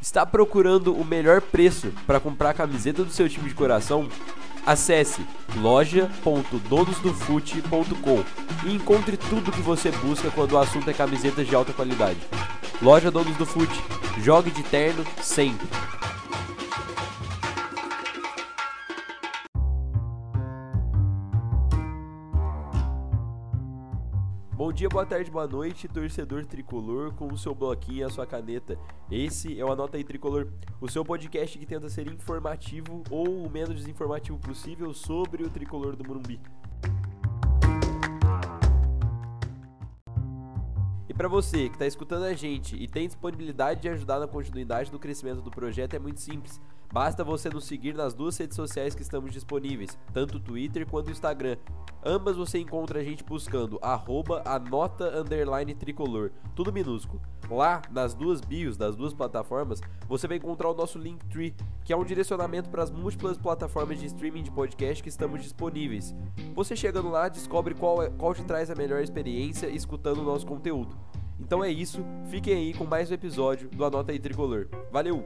Está procurando o melhor preço para comprar a camiseta do seu time de coração? Acesse loja.donosdofute.com e encontre tudo que você busca quando o assunto é camisetas de alta qualidade. Loja Donos do Fute. Jogue de terno sempre. Dia, boa tarde, boa noite, torcedor tricolor, com o seu bloquinho e a sua caneta. Esse é o Anota aí Tricolor, o seu podcast que tenta ser informativo ou o menos desinformativo possível sobre o tricolor do Morumbi. E para você que está escutando a gente e tem disponibilidade de ajudar na continuidade do crescimento do projeto, é muito simples. Basta você nos seguir nas duas redes sociais que estamos disponíveis, tanto Twitter quanto Instagram. Ambas você encontra a gente buscando arroba anota underline tricolor, tudo minúsculo. Lá, nas duas bios das duas plataformas, você vai encontrar o nosso Linktree, que é um direcionamento para as múltiplas plataformas de streaming de podcast que estamos disponíveis. Você chegando lá, descobre qual, é, qual te traz a melhor experiência escutando o nosso conteúdo. Então é isso, fiquem aí com mais um episódio do Anota aí Tricolor. Valeu!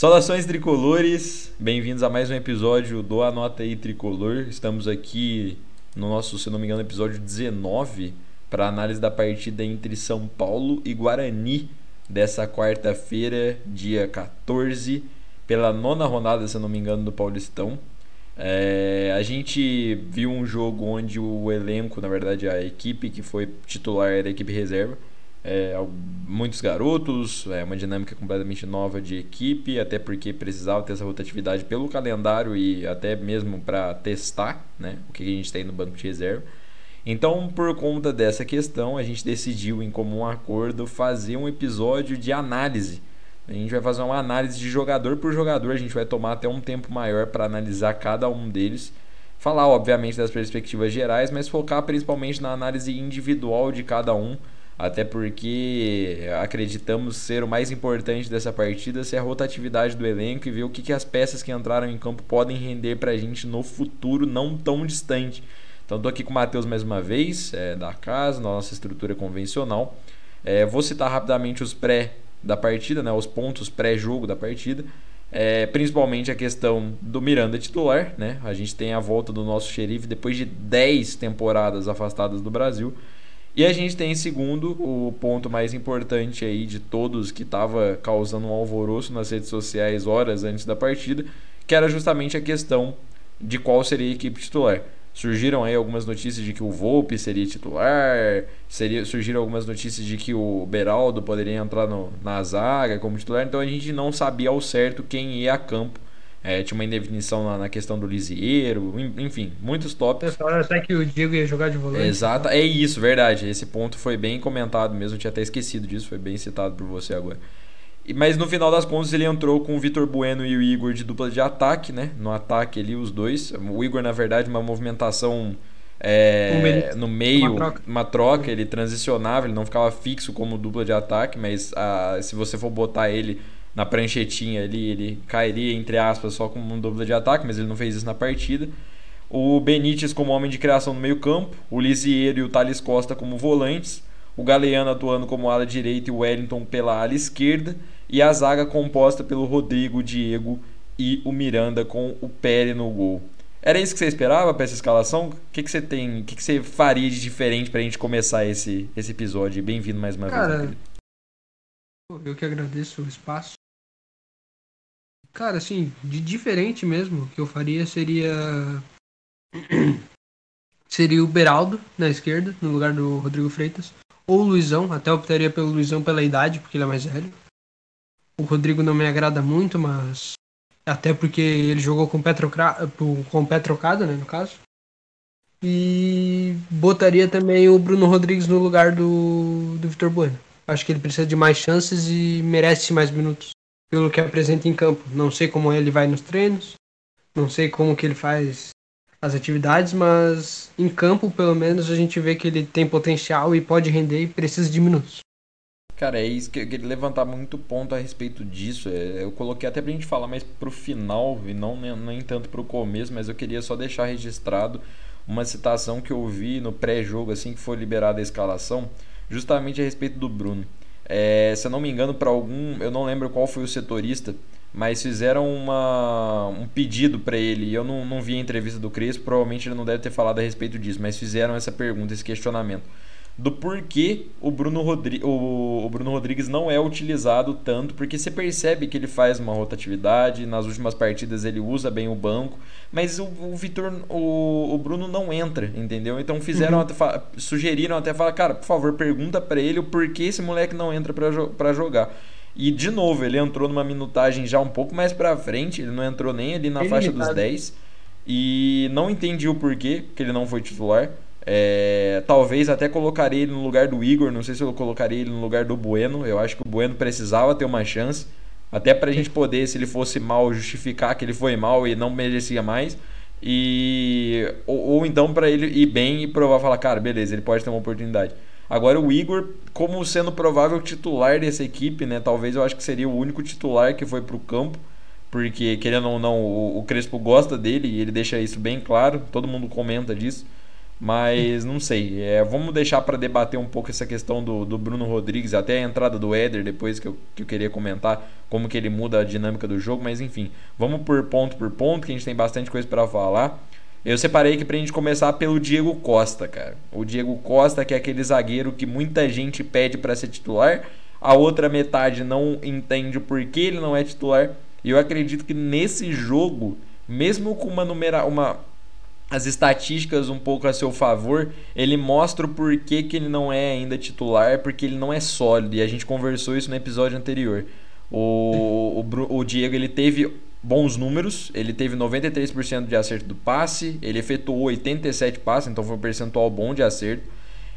Saudações tricolores, bem-vindos a mais um episódio do Anota aí Tricolor. Estamos aqui no nosso, se não me engano, episódio 19 para análise da partida entre São Paulo e Guarani dessa quarta-feira, dia 14, pela nona rodada, se não me engano, do Paulistão. É, a gente viu um jogo onde o elenco, na verdade, a equipe que foi titular era equipe reserva é, muitos garotos, é uma dinâmica completamente nova de equipe, até porque precisava ter essa rotatividade pelo calendário e até mesmo para testar né, o que a gente tem no banco de reserva. Então, por conta dessa questão, a gente decidiu, em comum acordo, fazer um episódio de análise. A gente vai fazer uma análise de jogador por jogador, a gente vai tomar até um tempo maior para analisar cada um deles. Falar, obviamente, das perspectivas gerais, mas focar principalmente na análise individual de cada um até porque acreditamos ser o mais importante dessa partida ser a rotatividade do elenco e ver o que, que as peças que entraram em campo podem render para a gente no futuro não tão distante. Então estou aqui com o Matheus mais uma vez, é, da casa, na nossa estrutura convencional. É, vou citar rapidamente os pré da partida, né, os pontos pré-jogo da partida. É, principalmente a questão do Miranda titular, né? A gente tem a volta do nosso xerife depois de 10 temporadas afastadas do Brasil. E a gente tem em segundo o ponto mais importante aí de todos que estava causando um alvoroço nas redes sociais horas antes da partida, que era justamente a questão de qual seria a equipe titular. Surgiram aí algumas notícias de que o Volpe seria titular, seria, surgiram algumas notícias de que o Beraldo poderia entrar no, na zaga como titular, então a gente não sabia ao certo quem ia a campo é, tinha uma indefinição na, na, questão do Lisieiro, enfim, muitos tópicos. Falaram até que o Diego ia jogar de volante. Exato, é isso, verdade. Esse ponto foi bem comentado mesmo, eu tinha até esquecido disso, foi bem citado por você agora. Mas no final das contas ele entrou com o Vitor Bueno e o Igor de dupla de ataque, né? No ataque ali, os dois. O Igor, na verdade, uma movimentação é, no meio, uma troca. uma troca. ele transicionava, ele não ficava fixo como dupla de ataque, mas a, ah, se você for botar ele na pranchetinha ali, ele cairia, entre aspas, só como um dupla de ataque, mas ele não fez isso na partida. O Benítez como homem de criação no meio campo, o Lisieiro e o Thales Costa como volantes, o Galeano atuando como ala direita e o Wellington pela ala esquerda, e a zaga composta pelo Rodrigo, Diego e o Miranda com o Pérez no gol. Era isso que você esperava para essa escalação? O que, que você tem, o que, que você faria de diferente para a gente começar esse, esse episódio? Bem-vindo mais uma Cara, vez. Eu que agradeço o espaço. Cara, assim, de diferente mesmo, que eu faria seria. seria o Beraldo na esquerda, no lugar do Rodrigo Freitas. Ou o Luizão, até optaria pelo Luizão pela idade, porque ele é mais velho. O Rodrigo não me agrada muito, mas. Até porque ele jogou com o pé, com o pé trocado, né, no caso. E botaria também o Bruno Rodrigues no lugar do, do Vitor Bueno. Acho que ele precisa de mais chances e merece mais minutos pelo que apresenta em campo. Não sei como ele vai nos treinos, não sei como que ele faz as atividades, mas em campo, pelo menos, a gente vê que ele tem potencial e pode render e precisa de minutos. Cara, é isso que eu queria levantar muito ponto a respeito disso. É, eu coloquei até pra gente falar mais pro final e não nem tanto pro começo, mas eu queria só deixar registrado uma citação que eu vi no pré-jogo, assim que foi liberada a escalação, justamente a respeito do Bruno. É, se eu não me engano, para algum, eu não lembro qual foi o setorista, mas fizeram uma, um pedido para ele. E eu não, não vi a entrevista do Crespo, provavelmente ele não deve ter falado a respeito disso, mas fizeram essa pergunta, esse questionamento do porquê o Bruno, Rodri o, o Bruno Rodrigues não é utilizado tanto, porque você percebe que ele faz uma rotatividade, nas últimas partidas ele usa bem o banco, mas o, o Vitor, o, o Bruno não entra, entendeu? Então fizeram uhum. até, sugeriram até falar, cara, por favor, pergunta para ele o porquê esse moleque não entra para jo jogar. E de novo, ele entrou numa minutagem já um pouco mais para frente, ele não entrou nem ali na ele faixa dos 10 e não entendi o porquê que ele não foi titular. É, talvez até colocaria ele no lugar do Igor. Não sei se eu colocaria ele no lugar do Bueno. Eu acho que o Bueno precisava ter uma chance. Até pra gente poder, se ele fosse mal, justificar que ele foi mal e não merecia mais. E ou, ou então para ele ir bem e provar, falar, cara, beleza, ele pode ter uma oportunidade. Agora o Igor, como sendo provável titular dessa equipe, né? Talvez eu acho que seria o único titular que foi pro campo, porque querendo ou não, o, o Crespo gosta dele e ele deixa isso bem claro, todo mundo comenta disso. Mas não sei. É, vamos deixar para debater um pouco essa questão do, do Bruno Rodrigues, até a entrada do Éder, depois que eu, que eu queria comentar como que ele muda a dinâmica do jogo. Mas enfim, vamos por ponto por ponto, que a gente tem bastante coisa para falar. Eu separei aqui pra gente começar pelo Diego Costa, cara. O Diego Costa, que é aquele zagueiro que muita gente pede para ser titular, a outra metade não entende por que ele não é titular. E eu acredito que nesse jogo, mesmo com uma, numera uma as estatísticas um pouco a seu favor, ele mostra o porquê que ele não é ainda titular, porque ele não é sólido. E a gente conversou isso no episódio anterior. O, o, o Diego ele teve bons números, ele teve 93% de acerto do passe, ele efetuou 87 passes, então foi um percentual bom de acerto.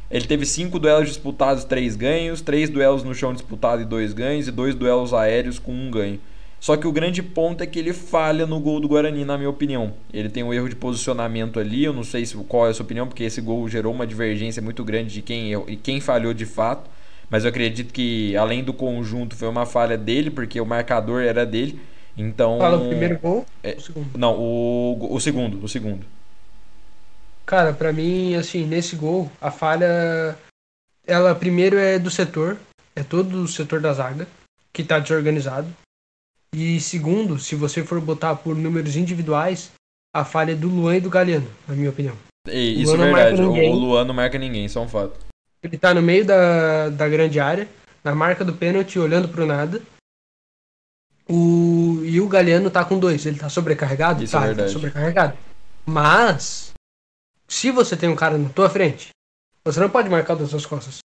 Ele teve 5 duelos disputados, 3 ganhos, 3 duelos no chão disputado e 2 ganhos, e 2 duelos aéreos com 1 um ganho. Só que o grande ponto é que ele falha no gol do Guarani, na minha opinião. Ele tem um erro de posicionamento ali, eu não sei se, qual é a sua opinião, porque esse gol gerou uma divergência muito grande de quem, e quem falhou de fato. Mas eu acredito que, além do conjunto, foi uma falha dele, porque o marcador era dele. Então. Fala o primeiro gol? É, o segundo? Não, o, o segundo, o segundo. Cara, para mim, assim, nesse gol, a falha. Ela primeiro é do setor, é todo o setor da zaga, que tá desorganizado. E segundo, se você for botar por números individuais, a falha é do Luan e do Galeano, na minha opinião. E, isso é verdade, o Luan não marca ninguém, isso é um fato. Ele tá no meio da, da grande área, na marca do pênalti, olhando pro nada. O, e o Galeano tá com dois. Ele tá sobrecarregado? Isso é tá, é verdade. tá sobrecarregado. Mas, se você tem um cara na tua frente, você não pode marcar das suas costas.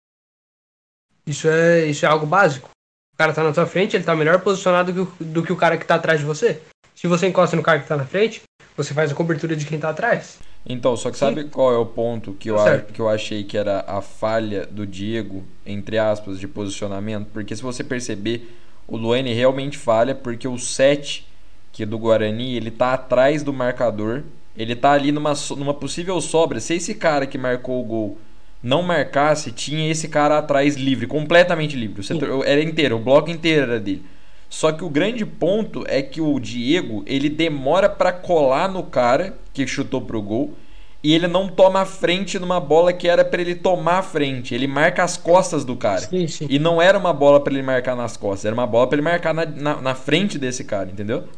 Isso é, isso é algo básico. O cara tá na tua frente, ele tá melhor posicionado do que, o, do que o cara que tá atrás de você. Se você encosta no cara que tá na frente, você faz a cobertura de quem tá atrás. Então, só que sabe Sim. qual é o ponto que eu, a, que eu achei que era a falha do Diego, entre aspas, de posicionamento? Porque se você perceber, o Luane realmente falha porque o 7, que é do Guarani, ele tá atrás do marcador, ele tá ali numa, numa possível sobra. Se esse cara que marcou o gol não marcasse, tinha esse cara atrás livre, completamente livre. O setor, era inteiro, o bloco inteiro era dele. Só que o grande ponto é que o Diego, ele demora para colar no cara que chutou pro gol e ele não toma a frente numa bola que era para ele tomar a frente. Ele marca as costas do cara. Sim, sim. E não era uma bola para ele marcar nas costas, era uma bola para ele marcar na, na, na, frente desse cara, entendeu?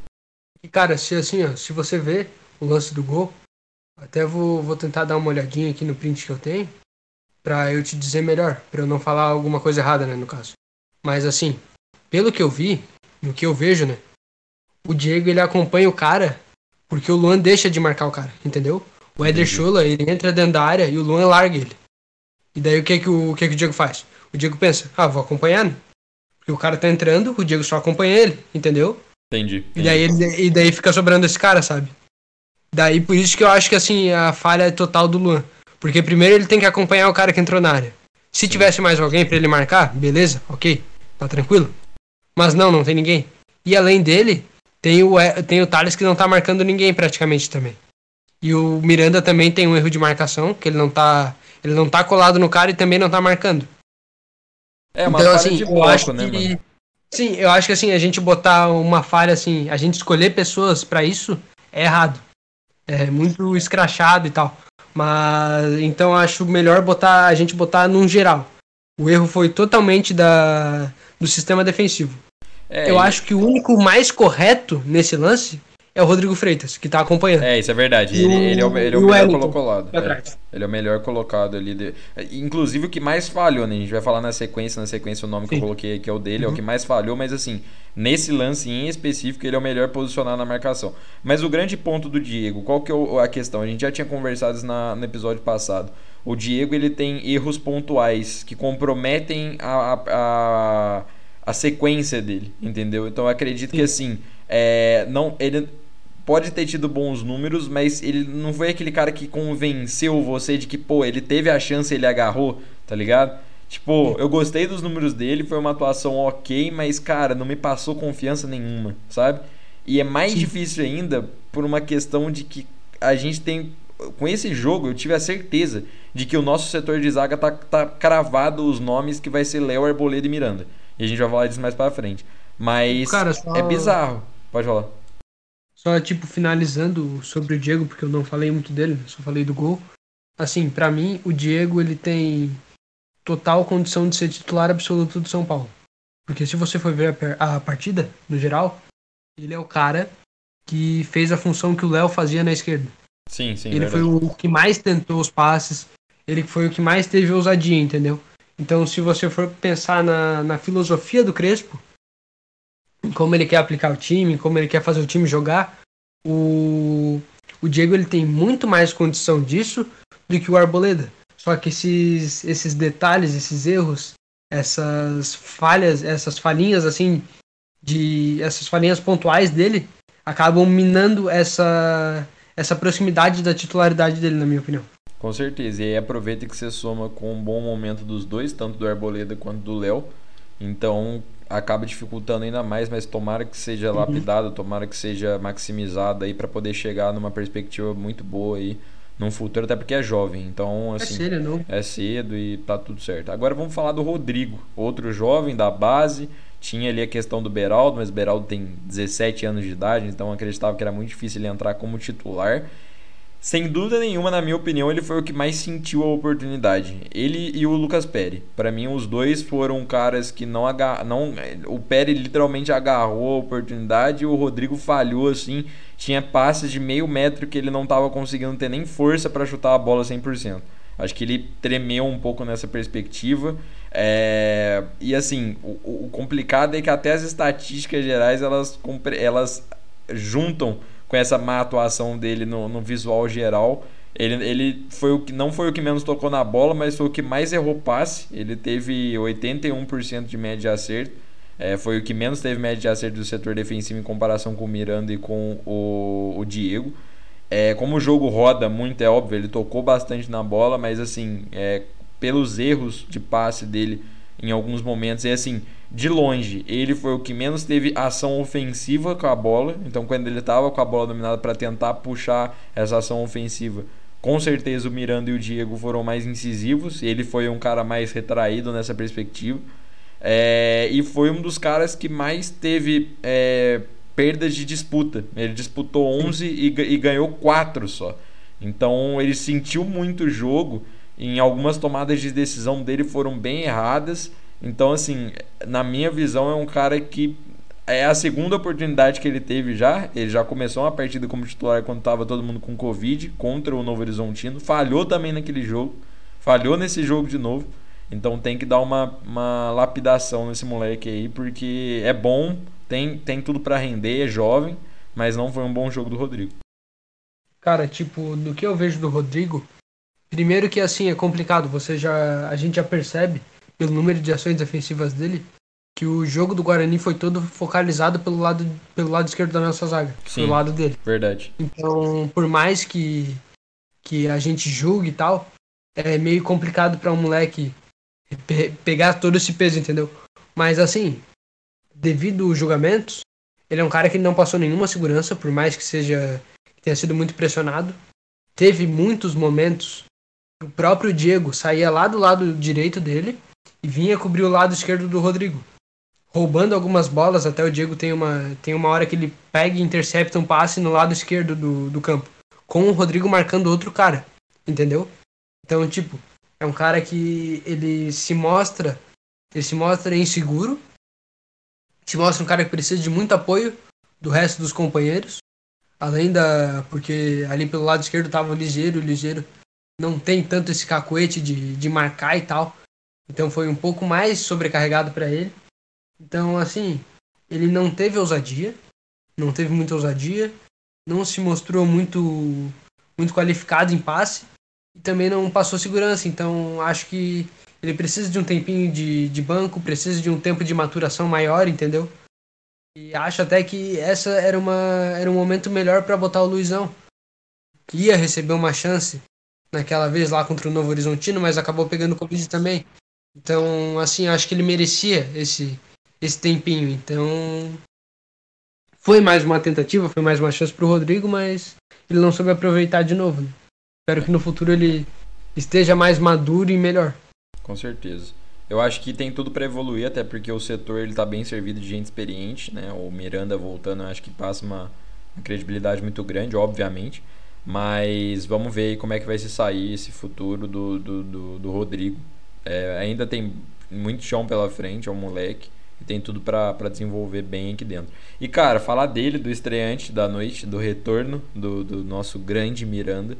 E cara, se assim, ó, se você vê o lance do gol, até vou, vou tentar dar uma olhadinha aqui no print que eu tenho para eu te dizer melhor, para eu não falar alguma coisa errada, né, no caso. Mas assim, pelo que eu vi, no que eu vejo, né, o Diego ele acompanha o cara porque o Luan deixa de marcar o cara, entendeu? O Eder Chula, ele entra dentro da área e o Luan larga ele. E daí o que que o, o que que o Diego faz? O Diego pensa, ah, vou acompanhando. Porque o cara tá entrando, o Diego só acompanha ele, entendeu? Entendi. entendi. E daí, ele, e daí fica sobrando esse cara, sabe? Daí por isso que eu acho que assim, a falha é total do Luan. Porque primeiro ele tem que acompanhar o cara que entrou na área. Se Sim. tivesse mais alguém para ele marcar, beleza, ok, tá tranquilo. Mas não, não tem ninguém. E além dele, tem o, tem o Thales que não tá marcando ninguém praticamente também. E o Miranda também tem um erro de marcação, que ele não tá. Ele não tá colado no cara e também não tá marcando. É, uma então, assim, de bloco, eu acho né, que, mano? Sim, eu acho que assim, a gente botar uma falha assim, a gente escolher pessoas para isso é errado. É muito escrachado e tal. Mas então acho melhor botar a gente botar num geral. O erro foi totalmente da, do sistema defensivo. É, Eu acho que o único mais correto nesse lance é o Rodrigo Freitas, que tá acompanhando. É, isso é verdade. E Ele, o- ele é o, ele é o o melhor Wellington, colocado. É, ele é o melhor colocado ali. de- Inclusive o que mais falhou, né? A gente vai falar na sequência, na sequência o nome que eu Sim. Uhum. coloquei aqui é o dele, é o que mais falhou, mas assim, nesse lance em específico, ele é o melhor posicionado na marcação. Mas o grande ponto do Diego, qual que é a questão? A gente já tinha conversado isso na- no episódio passado. O Diego ele tem erros pontuais que comprometem a, a, a, a sequência dele, entendeu? Então eu acredito que assim, é, não, ele pode ter tido bons números, mas ele não foi aquele cara que convenceu você de que, pô, ele teve a chance ele agarrou, tá ligado? Tipo, eu gostei dos números dele, foi uma atuação ok, mas, cara, não me passou confiança nenhuma, sabe? E é mais Sim. difícil ainda por uma questão de que a gente tem. Com esse jogo, eu tive a certeza de que o nosso setor de zaga tá, tá cravado os nomes que vai ser Léo, Arboleda e Miranda. E a gente vai falar disso mais pra frente. Mas Cara, só- é bizarro. Pode falar. Só, tipo, finalizando sobre o Diego, porque eu não falei muito dele, só falei do gol. Assim, pra mim, o Diego, ele tem total condição de ser titular absoluto do São Paulo. Porque se você for ver a partida, no geral, ele é o cara que fez a função que o Léo fazia na esquerda. Sim, sim. ele verdade. foi o que mais tentou os passes, ele foi o que mais teve ousadia, entendeu? Então, se você for pensar na, na filosofia do Crespo, como ele quer aplicar o time, como ele quer fazer o time jogar, o, o Diego ele tem muito mais condição disso do que o Arboleda. Só que esses, esses detalhes, esses erros, essas falhas, essas falhinhas assim, de essas falhinhas pontuais dele, acabam minando essa essa proximidade da titularidade dele, na minha opinião. Com certeza. E aí aproveita que você soma com um bom momento dos dois, tanto do Arboleda quanto do Léo. Então acaba dificultando ainda mais, mas tomara que seja lapidado, tomara que seja maximizado aí para poder chegar numa perspectiva muito boa aí num futuro, até porque é jovem. Então, assim, é não? é cedo e tá tudo certo. Agora vamos falar do Rodrigo, outro jovem da base. Tinha ali a questão do Beraldo, mas o Beraldo tem 17 anos de idade, então acreditava que era muito difícil ele entrar como titular. Sem dúvida nenhuma, na minha opinião, ele foi o que mais sentiu a oportunidade. Ele e o Lucas Perry. Para mim, os dois foram caras que não agar... não O Perry literalmente agarrou a oportunidade e o Rodrigo falhou assim. Tinha passes de meio metro que ele não estava conseguindo ter nem força para chutar a bola 100%. Acho que ele tremeu um pouco nessa perspectiva. É... E assim, o, o complicado é que até as estatísticas gerais elas, elas juntam com essa má atuação dele no, no visual geral. Ele, ele foi o que não foi o que menos tocou na bola, mas foi o que mais errou passe. Ele teve 81% de média de acerto. É, foi o que menos teve média de acerto do setor defensivo em comparação com o Miranda e com o, o Diego. É, como o jogo roda muito, é óbvio, ele tocou bastante na bola, mas assim, é, pelos erros de passe dele em alguns momentos, é assim, de longe, ele foi o que menos teve ação ofensiva com a bola. Então, quando ele estava com a bola dominada para tentar puxar essa ação ofensiva, com certeza o Miranda e o Diego foram mais incisivos. Ele foi um cara mais retraído nessa perspectiva. É, e foi um dos caras que mais teve é, perdas de disputa. Ele disputou 11 e, e ganhou 4 só. Então ele sentiu muito o jogo. Em algumas tomadas de decisão dele foram bem erradas. Então, assim, na minha visão, é um cara que é a segunda oportunidade que ele teve já. Ele já começou uma partida como titular quando estava todo mundo com Covid contra o Novo Horizontino. Falhou também naquele jogo. Falhou nesse jogo de novo. Então tem que dar uma, uma lapidação nesse moleque aí, porque é bom, tem, tem tudo para render, é jovem, mas não foi um bom jogo do Rodrigo. Cara, tipo, do que eu vejo do Rodrigo, primeiro que assim é complicado, você já a gente já percebe pelo número de ações defensivas dele que o jogo do Guarani foi todo focalizado pelo lado pelo lado esquerdo da nossa zaga, Sim. pelo lado dele. Verdade. Então, por mais que que a gente julgue e tal, é meio complicado para um moleque pe- pegar todo esse peso, entendeu? Mas assim, devido aos julgamentos, ele é um cara que não passou nenhuma segurança, por mais que seja que tenha sido muito pressionado. Teve muitos momentos o próprio Diego saía lá do lado direito dele e vinha cobrir o lado esquerdo do Rodrigo. Roubando algumas bolas, até o Diego tem uma, tem uma hora que ele pega e intercepta um passe no lado esquerdo do, do campo. Com o Rodrigo marcando outro cara. Entendeu? Então, tipo, É um cara que ele se mostra, ele se mostra inseguro, se mostra um cara que precisa de muito apoio do resto dos companheiros, além da porque ali pelo lado esquerdo tava ligeiro, ligeiro não tem tanto esse cacuete de, de marcar e tal, então foi um pouco mais sobrecarregado para ele. Então assim, ele não teve ousadia, não teve muita ousadia, não se mostrou muito muito qualificado em passe e também não passou segurança. Então acho que ele precisa de um tempinho de, de banco, precisa de um tempo de maturação maior, entendeu? E acho até que essa era, uma, era um momento melhor para botar o Luizão. Que ia receber uma chance naquela vez lá contra o Novo Horizontino, mas acabou pegando Covid também. Então, assim, acho que ele merecia esse, esse tempinho. Então, foi mais uma tentativa, foi mais uma chance para o Rodrigo, mas ele não soube aproveitar de novo. Né? Espero que no futuro ele esteja mais maduro e melhor. Com certeza. Eu acho que tem tudo para evoluir, até porque o setor ele tá bem servido de gente experiente, né? O Miranda voltando, acho que passa uma, uma credibilidade muito grande, obviamente. Mas vamos ver como é que vai se sair esse futuro do, do, do, do Rodrigo. É, ainda tem muito chão pela frente, é um moleque. E tem tudo para desenvolver bem aqui dentro. E cara, falar dele, do estreante da noite, do retorno do, do nosso grande Miranda.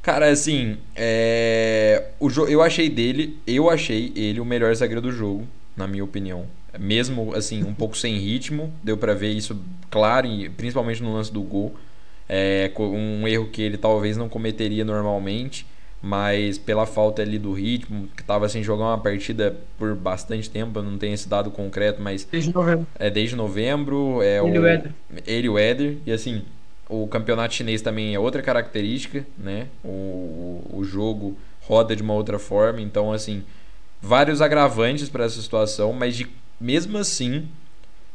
Cara, assim, é... o jo... eu achei dele, eu achei ele o melhor zagueiro do jogo, na minha opinião. Mesmo, assim, um pouco sem ritmo, deu para ver isso claro, principalmente no lance do gol. É um erro que ele talvez não cometeria normalmente, mas pela falta ali do ritmo, que estava sem jogar uma partida por bastante tempo, eu não tenho esse dado concreto, mas. Desde novembro. É, desde novembro. É ele o, o Éder. Ele e o Éder, e assim, o campeonato chinês também é outra característica, né? O, o jogo roda de uma outra forma, então assim, vários agravantes para essa situação, mas de, mesmo assim,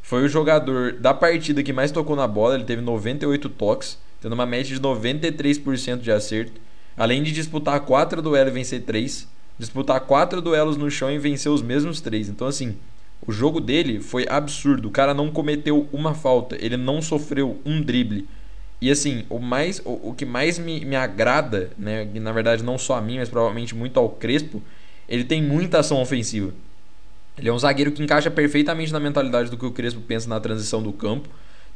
foi o jogador da partida que mais tocou na bola, ele teve 98 toques, tendo uma média de 93% de acerto, além de disputar 4 duelos e vencer 3, disputar 4 duelos no chão e vencer os mesmos 3. Então assim, o jogo dele foi absurdo, o cara não cometeu uma falta, ele não sofreu um drible e assim, o mais o, o que mais me, me agrada, né, que na verdade não só a mim, mas provavelmente muito ao Crespo, ele tem muita ação ofensiva. Ele é um zagueiro que encaixa perfeitamente na mentalidade do que o Crespo pensa na transição do campo.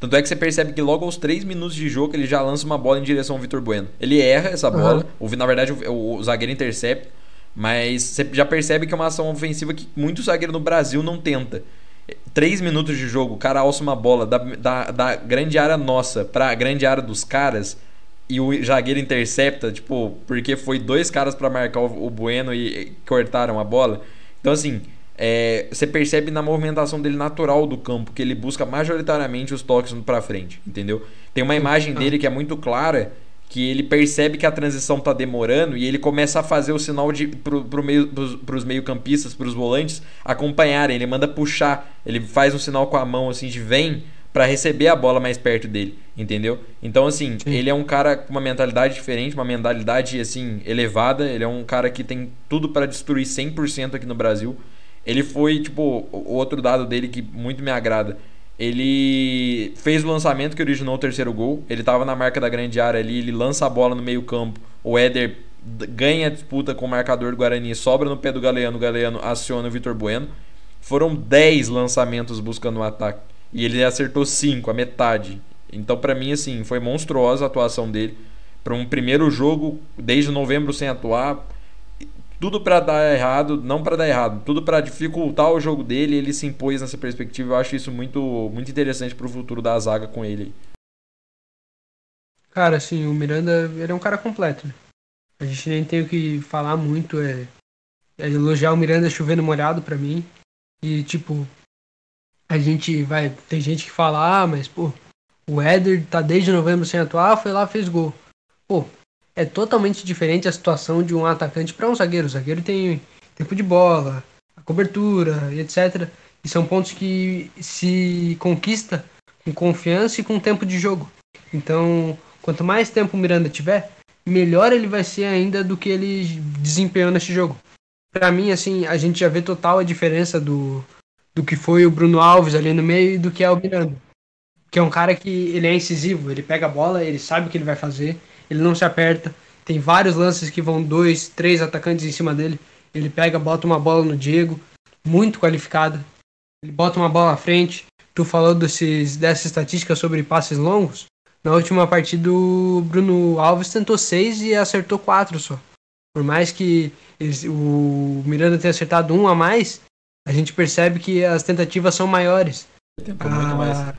Tanto é que você percebe que logo aos 3 minutos de jogo ele já lança uma bola em direção ao Vitor Bueno. Ele erra essa bola, uhum. na verdade o, o, zagueiro intercepta, mas você já percebe que é uma ação ofensiva que muito zagueiro no Brasil não tenta. Três minutos de jogo, o cara alça uma bola da, da, da grande área nossa pra grande área dos caras e o zagueiro intercepta, tipo, porque foi dois caras para marcar o, o, Bueno e cortaram a bola. Então, assim, é, você percebe na movimentação dele natural do campo que ele busca majoritariamente os toques para frente, entendeu? Tem uma imagem dele que é muito clara que ele percebe que a transição está demorando e ele começa a fazer o sinal de pro, pro meio, para os meio-campistas, para os volantes acompanharem. Ele manda puxar, ele faz um sinal com a mão assim de vem para receber a bola mais perto dele, entendeu? Então assim, Sim. ele é um cara com uma mentalidade diferente, uma mentalidade assim elevada, ele é um cara que tem tudo para destruir 100% aqui no Brasil. Ele foi, tipo, o outro dado dele que muito me agrada ele fez o lançamento que originou o terceiro gol. Ele estava na marca da grande área ali, ele lança a bola no meio-campo. O Éder ganha a disputa com o marcador do Guarani, sobra no pé do Galeano, o Galeano aciona o Vitor Bueno. Foram 10 lançamentos buscando o um ataque e ele acertou 5, a metade. Então, para mim, assim, foi monstruosa a atuação dele. Para um primeiro jogo, desde novembro sem atuar, tudo para dar errado, não para dar errado, tudo para dificultar o jogo dele, ele se impôs nessa perspectiva. Eu acho isso muito muito interessante para o futuro da zaga com ele. Cara, assim, o Miranda, ele é um cara completo. Né? A gente nem tem o que falar muito, é, é elogiar o Miranda chovendo molhado para mim. E tipo, a gente vai, tem gente que fala: "Ah, mas pô, o Éder tá desde novembro sem atuar, foi lá, fez gol". Pô, é totalmente diferente a situação de um atacante para um zagueiro. O zagueiro tem tempo de bola, a cobertura etc. E são pontos que se conquista com confiança e com tempo de jogo. Então, quanto mais tempo o Miranda tiver, melhor ele vai ser ainda do que ele desempenhou nesse jogo. Para mim, assim, a gente já vê total a diferença do, do que foi o Bruno Alves ali no meio e do que é o Miranda. Que é um cara que ele é incisivo, ele pega a bola, ele sabe o que ele vai fazer, ele não se aperta, Tem vários lances que vão dois, três atacantes em cima dele. Ele pega, bota uma bola no Diego, muito qualificada. Ele bota uma bola à frente. Tu falou desses, dessa estatística sobre passes longos. Na última partida, o Bruno Alves tentou seis e acertou quatro só. Por mais que eles, o Miranda tenha acertado um a mais, a gente percebe que as tentativas são maiores. Tentou muito mais. Ah,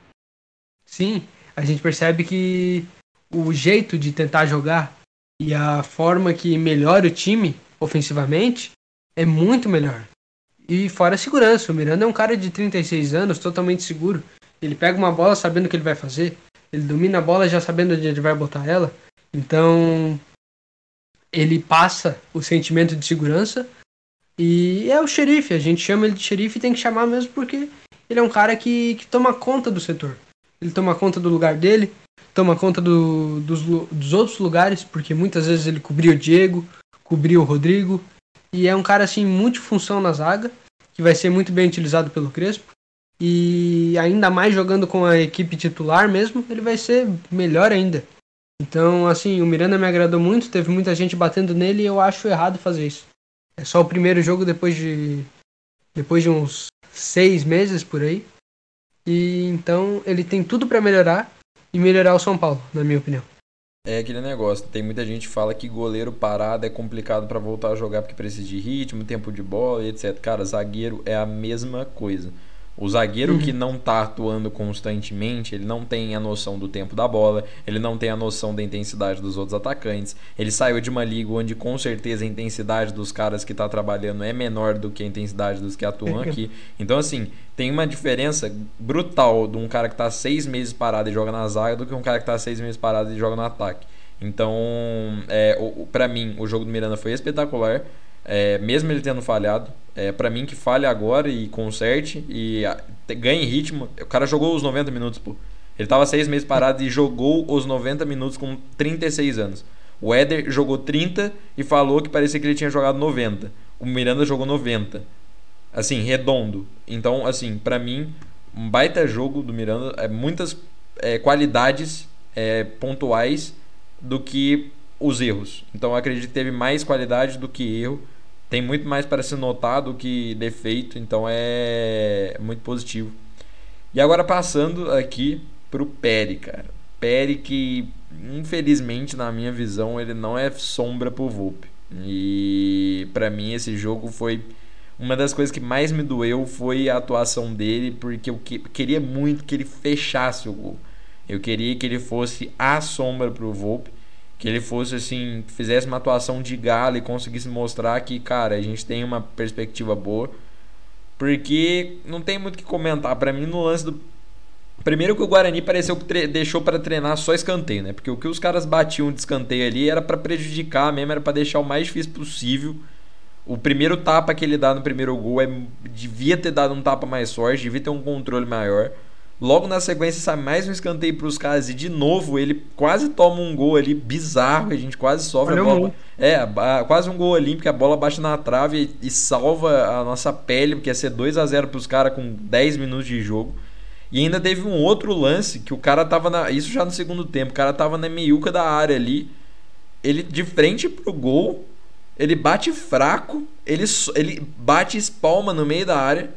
Sim, a gente percebe que o jeito de tentar jogar e a forma que melhora o time ofensivamente é muito melhor. E fora a segurança, o Miranda é um cara de 36 anos, totalmente seguro. Ele pega uma bola sabendo o que ele vai fazer, ele domina a bola já sabendo onde ele vai botar ela. Então, ele passa o sentimento de segurança e é o xerife. A gente chama ele de xerife e tem que chamar mesmo porque ele é um cara que, que toma conta do setor. Ele toma conta do lugar dele, toma conta do, dos, dos outros lugares, porque muitas vezes ele cobria o Diego, cobria o Rodrigo. E é um cara assim, multifunção na zaga, que vai ser muito bem utilizado pelo Crespo. E ainda mais jogando com a equipe titular mesmo, ele vai ser melhor ainda. Então, assim, o Miranda me agradou muito, teve muita gente batendo nele e eu acho errado fazer isso. É só o primeiro jogo depois de depois de uns seis meses por aí. E então ele tem tudo pra melhorar e melhorar o São Paulo, na minha opinião. É aquele negócio, tem muita gente que fala que goleiro parado é complicado pra voltar a jogar porque precisa de ritmo, tempo de bola e etc. Cara, zagueiro é a mesma coisa. O zagueiro que não tá atuando constantemente, ele não tem a noção do tempo da bola, ele não tem a noção da intensidade dos outros atacantes. Ele saiu de uma liga onde com certeza a intensidade dos caras que tá trabalhando é menor do que a intensidade dos que atuam aqui. Então, assim, tem uma diferença brutal de um cara que tá seis meses parado e joga na zaga do que um cara que tá seis meses parado e joga no ataque. Então, é, pra mim, o jogo do Miranda foi espetacular. É, mesmo ele tendo falhado, é, para mim que falhe agora e conserte e a, te- ganhe ritmo. O cara jogou os 90 minutos, pô. Ele tava seis meses parado e jogou os 90 minutos com 36 anos. O Éder jogou 30 e falou que parecia que ele tinha jogado 90. O Miranda jogou 90. Assim, redondo. Então, assim, pra mim, um baita jogo do Miranda. É, muitas é, qualidades é, pontuais do que os erros. Então, acredito que teve mais qualidade do que erro. Tem muito mais para se notar do que defeito. Então, é muito positivo. E agora, passando aqui pro Peri, cara. Peri que, infelizmente, na minha visão, ele não é sombra pro Volpe. E pra mim esse jogo foi uma das coisas que mais me doeu foi a atuação dele, porque eu que- queria muito que ele fechasse o gol. Eu queria que ele fosse a sombra pro Volpe, que ele fosse assim, fizesse uma atuação de gala e conseguisse mostrar que, cara, a gente tem uma perspectiva boa. Porque não tem muito o que comentar. Pra mim, no lance do. Primeiro que o Guarani pareceu que deixou pra treinar só escanteio, né? Porque o que os caras batiam de escanteio ali era pra prejudicar mesmo, era pra deixar o mais difícil possível. O primeiro tapa que ele dá no primeiro gol é devia ter dado um tapa mais forte, devia ter um controle maior. Logo na sequência sai mais um escanteio pros caras e de novo ele quase toma um gol ali bizarro, a gente quase sofre a Olha bola. É, a- quase um gol olímpico, a bola bate na trave e, e salva a nossa pele, porque ia ser 2 a 0 pros caras com 10 minutos de jogo. E ainda teve um outro lance que o cara tava na. Isso já no segundo tempo, o cara tava na meiuca da área ali. Ele de frente pro gol, ele bate fraco, ele, ele bate espalma no meio da área.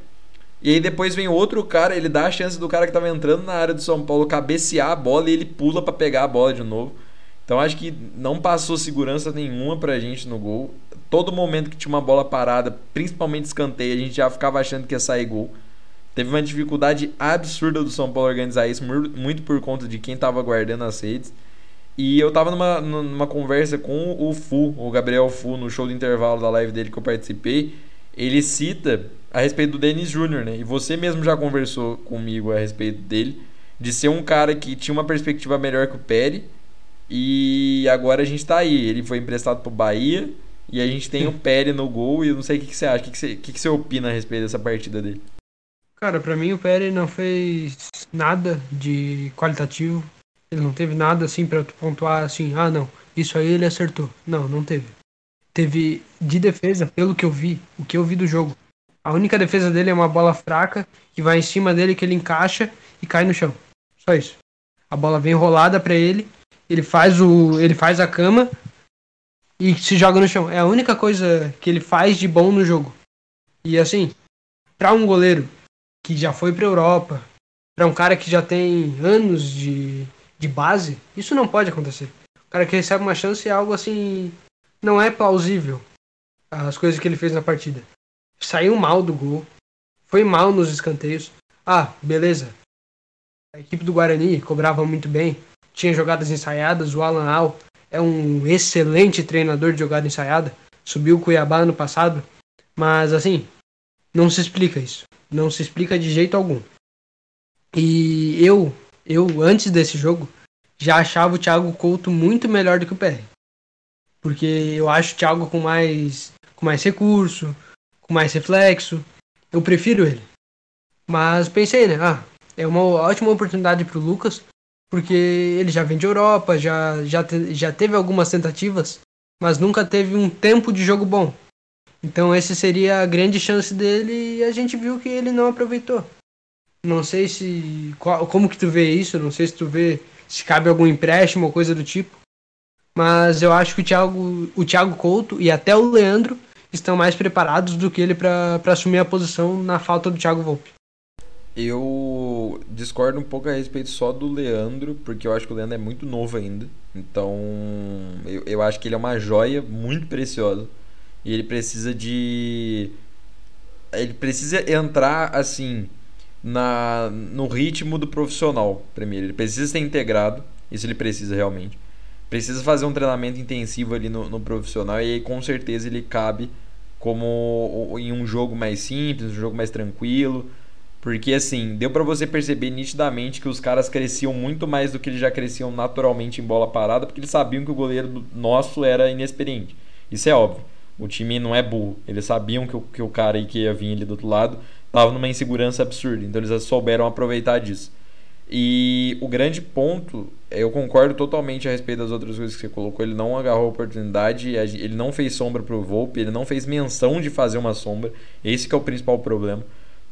E aí depois vem outro cara, ele dá a chance do cara que tava entrando na área do São Paulo cabecear a bola e ele pula pra pegar a bola de novo. Então acho que não passou segurança nenhuma pra gente no gol. Todo momento que tinha uma bola parada, principalmente escanteio, a gente já ficava achando que ia sair gol. Teve uma dificuldade absurda do São Paulo organizar isso, muito por conta de quem estava guardando as redes. E eu tava numa, numa conversa com o Fu, o Gabriel Fu, no show do intervalo da live dele que eu participei. Ele cita a respeito do Dennis Júnior, né? E você mesmo já conversou comigo a respeito dele, de ser um cara que tinha uma perspectiva melhor que o Peri. E agora a gente tá aí. Ele foi emprestado pro Bahia. E a gente tem o Peri no gol. E eu não sei o que, que você acha. O que, que, você, o que, que você opina a respeito dessa partida dele? Cara, pra mim o Pérez não fez nada de qualitativo. Ele não teve nada assim pra tu pontuar assim, ah não, isso aí ele acertou. Não, não teve. Teve de defesa, pelo que eu vi, o que eu vi do jogo. A única defesa dele é uma bola fraca que vai em cima dele, que ele encaixa e cai no chão. Só isso. A bola vem rolada pra ele, ele faz o, ele faz a cama e se joga no chão. É a única coisa que ele faz de bom no jogo. E assim, para um goleiro que já foi para Europa, para um cara que já tem anos de, de base, isso não pode acontecer. O cara que recebe uma chance é algo assim, não é plausível. As coisas que ele fez na partida. Saiu mal do gol, foi mal nos escanteios. Ah, beleza. A equipe do Guarani cobrava muito bem, tinha jogadas ensaiadas. O Alan Al é um excelente treinador de jogada ensaiada. Subiu o Cuiabá no passado. Mas assim, não se explica isso. Não se explica de jeito algum. E eu, eu antes desse jogo, já achava o Thiago Couto muito melhor do que o PR. Porque eu acho o Thiago com mais, com mais recurso, com mais reflexo. Eu prefiro ele. Mas pensei, né? Ah, é uma ótima oportunidade para o Lucas, porque ele já vem de Europa, já, já, te, já teve algumas tentativas, mas nunca teve um tempo de jogo bom. Então esse seria a grande chance dele e a gente viu que ele não aproveitou. Não sei se qual, como que tu vê isso, não sei se tu vê se cabe algum empréstimo ou coisa do tipo. Mas eu acho que o Thiago, o Thiago Couto e até o Leandro estão mais preparados do que ele para assumir a posição na falta do Thiago Volpe. Eu discordo um pouco a respeito só do Leandro, porque eu acho que o Leandro é muito novo ainda. Então, eu, eu acho que ele é uma joia muito preciosa. E ele precisa de. Ele precisa entrar assim na no ritmo do profissional, primeiro. Ele precisa ser integrado, isso ele precisa realmente. Precisa fazer um treinamento intensivo ali no, no profissional e aí com certeza ele cabe como em um jogo mais simples, um jogo mais tranquilo porque assim, deu para você perceber nitidamente que os caras cresciam muito mais do que eles já cresciam naturalmente em bola parada, porque eles sabiam que o goleiro nosso era inexperiente. Isso é óbvio. O time não é burro. Eles sabiam que o, que o cara aí que ia vir ali do outro lado tava numa insegurança absurda. Então eles souberam aproveitar disso. E o grande ponto, eu concordo totalmente a respeito das outras coisas que você colocou. Ele não agarrou a oportunidade, ele não fez sombra pro Volpe, ele não fez menção de fazer uma sombra. Esse que é o principal problema.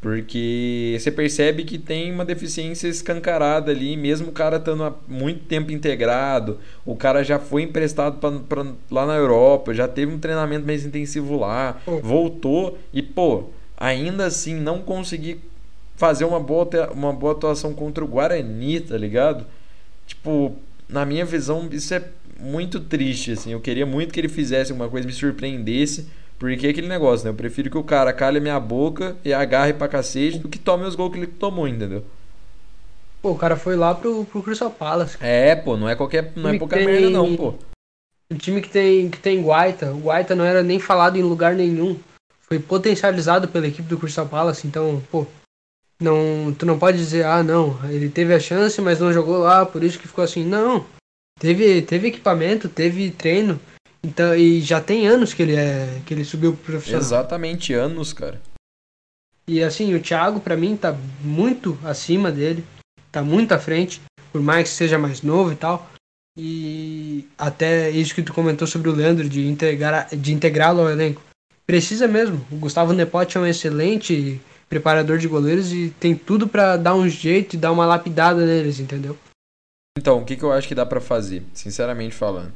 Porque você percebe que tem uma deficiência escancarada ali, mesmo o cara estando há muito tempo integrado, o cara já foi emprestado pra, pra, lá na Europa, já teve um treinamento mais intensivo lá, voltou e, pô, ainda assim não consegui fazer uma boa, uma boa atuação contra o Guarani, tá ligado? Tipo, na minha visão, isso é muito triste, assim. Eu queria muito que ele fizesse alguma coisa, me surpreendesse porque é aquele negócio, né? Eu prefiro que o cara calhe a minha boca e agarre pra cacete do que tome os gols que ele tomou, entendeu? Pô, o cara foi lá pro, pro Crystal Palace. É, pô, não é qualquer. Não é pouca tem... merda, não, pô. O time que tem, que tem Guaita, o Guaita não era nem falado em lugar nenhum. Foi potencializado pela equipe do Crystal Palace, então, pô. Não, tu não pode dizer, ah, não, ele teve a chance, mas não jogou lá, por isso que ficou assim. Não. Teve, teve equipamento, teve treino. Então, e já tem anos que ele é que ele subiu pro profissional. Exatamente anos, cara. E assim, o Thiago para mim tá muito acima dele, tá muito à frente, por mais que seja mais novo e tal. E até isso que tu comentou sobre o Leandro de integrar de integrá-lo ao elenco. Precisa mesmo. O Gustavo Nepote é um excelente preparador de goleiros e tem tudo para dar um jeito e dar uma lapidada neles, entendeu? Então, o que, que eu acho que dá para fazer, sinceramente falando?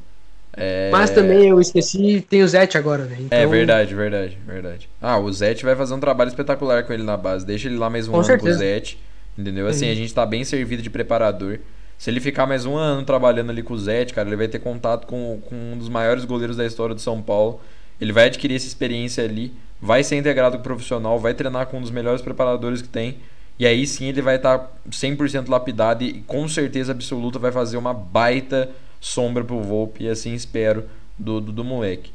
É... Mas também eu esqueci, tem o Zete agora, né? Então... É verdade, verdade, verdade. Ah, o Zete vai fazer um trabalho espetacular com ele na base. Deixa ele lá mais um com ano certeza. com o Zete. Entendeu? Assim, a gente tá bem servido de preparador. Se ele ficar mais um ano trabalhando ali com o Zete, cara, ele vai ter contato com, com um dos maiores goleiros da história do São Paulo. Ele vai adquirir essa experiência ali, vai ser integrado com o profissional, vai treinar com um dos melhores preparadores que tem. E aí sim ele vai estar tá 100% lapidado e com certeza absoluta vai fazer uma baita sombra pro Volpe e assim espero do, do, do moleque.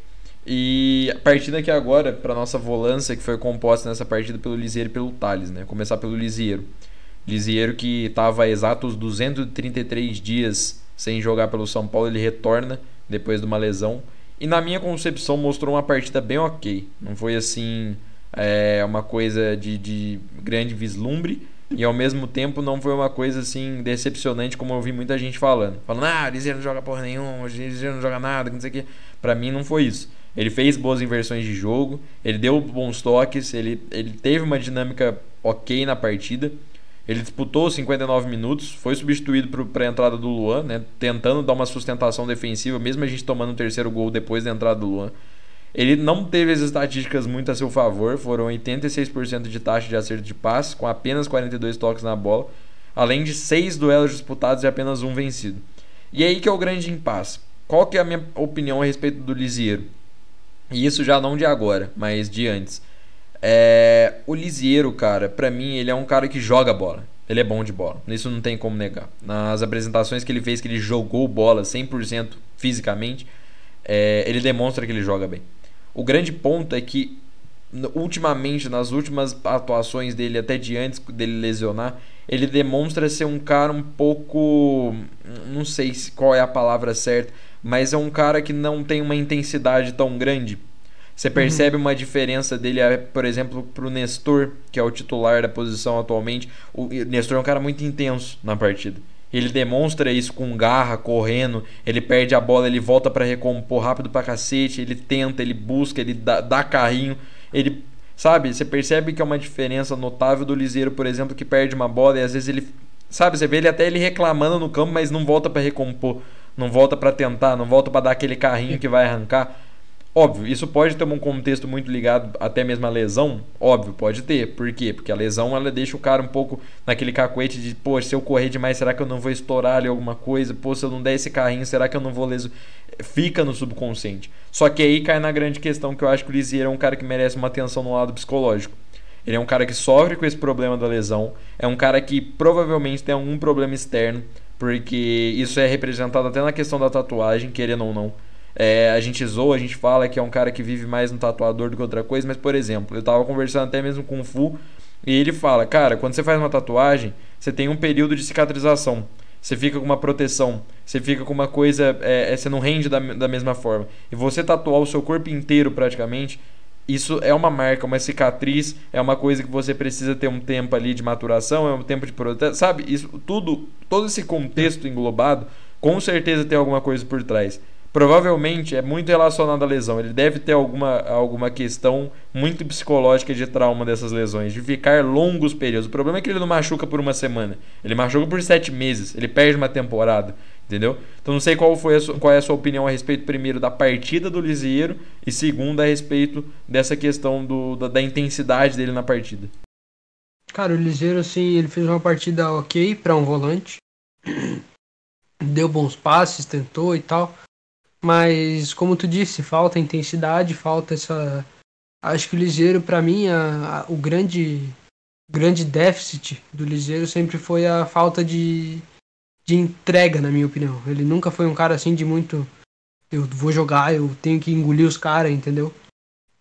E partindo aqui agora para nossa volância que foi composta nessa partida pelo Lisieiro e pelo Thales, né? Começar pelo Lisieiro. Lisieiro que estava exatos 233 dias sem jogar pelo São Paulo, ele retorna depois de uma lesão. E na minha concepção mostrou uma partida bem ok. Não foi assim é, uma coisa de, de grande vislumbre, e ao mesmo tempo não foi uma coisa assim decepcionante como eu vi muita gente falando. Falando, ah, Liseiro não joga porra nenhuma, Liseiro não joga nada, não sei o que. Pra mim não foi isso. Ele fez boas inversões de jogo, ele deu bons toques, ele, ele teve uma dinâmica ok na partida. Ele disputou 59 minutos, foi substituído para a entrada do Luan, né, tentando dar uma sustentação defensiva, mesmo a gente tomando o terceiro gol depois da entrada do Luan. Ele não teve as estatísticas muito a seu favor, foram 86% de taxa de acerto de passe, com apenas 42 toques na bola, além de 6 duelos disputados e apenas um vencido. E aí que é o grande impasse. Qual que é a minha opinião a respeito do Lisieiro? E isso já não de agora, mas de antes. É, o Lisieiro, cara, para mim ele é um cara que joga bola. Ele é bom de bola. Isso não tem como negar. Nas apresentações que ele fez, que ele jogou bola 100% fisicamente, é, ele demonstra que ele joga bem. O grande ponto é que, ultimamente, nas últimas atuações dele, até de antes dele lesionar, ele demonstra ser um cara um pouco. Não sei qual é a palavra certa, mas é um cara que não tem uma intensidade tão grande você percebe uhum. uma diferença dele, é, por exemplo, pro Nestor, que é o titular da posição atualmente. O Nestor é um cara muito intenso na partida. Ele demonstra isso com garra, correndo, ele perde a bola, ele volta para recompor rápido pra cacete, ele tenta, ele busca, ele dá, dá carrinho, ele sabe, você percebe que é uma diferença notável do Liseiro, por exemplo, que perde uma bola e às vezes ele, sabe, você vê ele até ele reclamando no campo, mas não volta para recompor, não volta para tentar, não volta para dar aquele carrinho que vai arrancar. Óbvio, isso pode ter um contexto muito ligado até mesmo à lesão. Óbvio, pode ter. Por quê? Porque a lesão ela deixa o cara um pouco naquele cacuete de, pô, se eu correr demais, será que eu não vou estourar ali alguma coisa? Pô, se eu não der esse carrinho, será que eu não vou leso? Fica no subconsciente. Só que aí cai na grande questão que eu acho que o Lisieiro é um cara que merece uma atenção no lado psicológico. Ele é um cara que sofre com esse problema da lesão, é um cara que provavelmente tem algum problema externo, porque isso é representado até na questão da tatuagem, querendo ou não. É, a gente zoa, a gente fala que é um cara que vive mais no tatuador do que outra coisa, mas por exemplo, eu tava conversando até mesmo com o Fu e ele fala: Cara, quando você faz uma tatuagem, você tem um período de cicatrização. Você fica com uma proteção, você fica com uma coisa, é, é, você não rende da, da mesma forma. E você tatuar o seu corpo inteiro praticamente, isso é uma marca, uma cicatriz, é uma coisa que você precisa ter um tempo ali de maturação, é um tempo de proteção, sabe? Isso tudo, todo esse contexto englobado, com certeza tem alguma coisa por trás provavelmente é muito relacionado à lesão. Ele deve ter alguma, alguma questão muito psicológica de trauma dessas lesões, de ficar longos períodos. O problema é que ele não machuca por uma semana, ele machuca por sete meses, ele perde uma temporada, entendeu? Então não sei qual, foi sua, qual é a sua opinião a respeito, primeiro, da partida do Lisieiro e segundo, a respeito dessa questão do, da, da intensidade dele na partida. Cara, o Lisieiro, assim, ele fez uma partida ok para um volante. Deu bons passes, tentou e tal. Mas, como tu disse, falta intensidade, falta essa. Acho que o Ligeiro, para mim, a, a, o grande, grande déficit do Ligeiro sempre foi a falta de, de entrega, na minha opinião. Ele nunca foi um cara assim de muito. Eu vou jogar, eu tenho que engolir os caras, entendeu?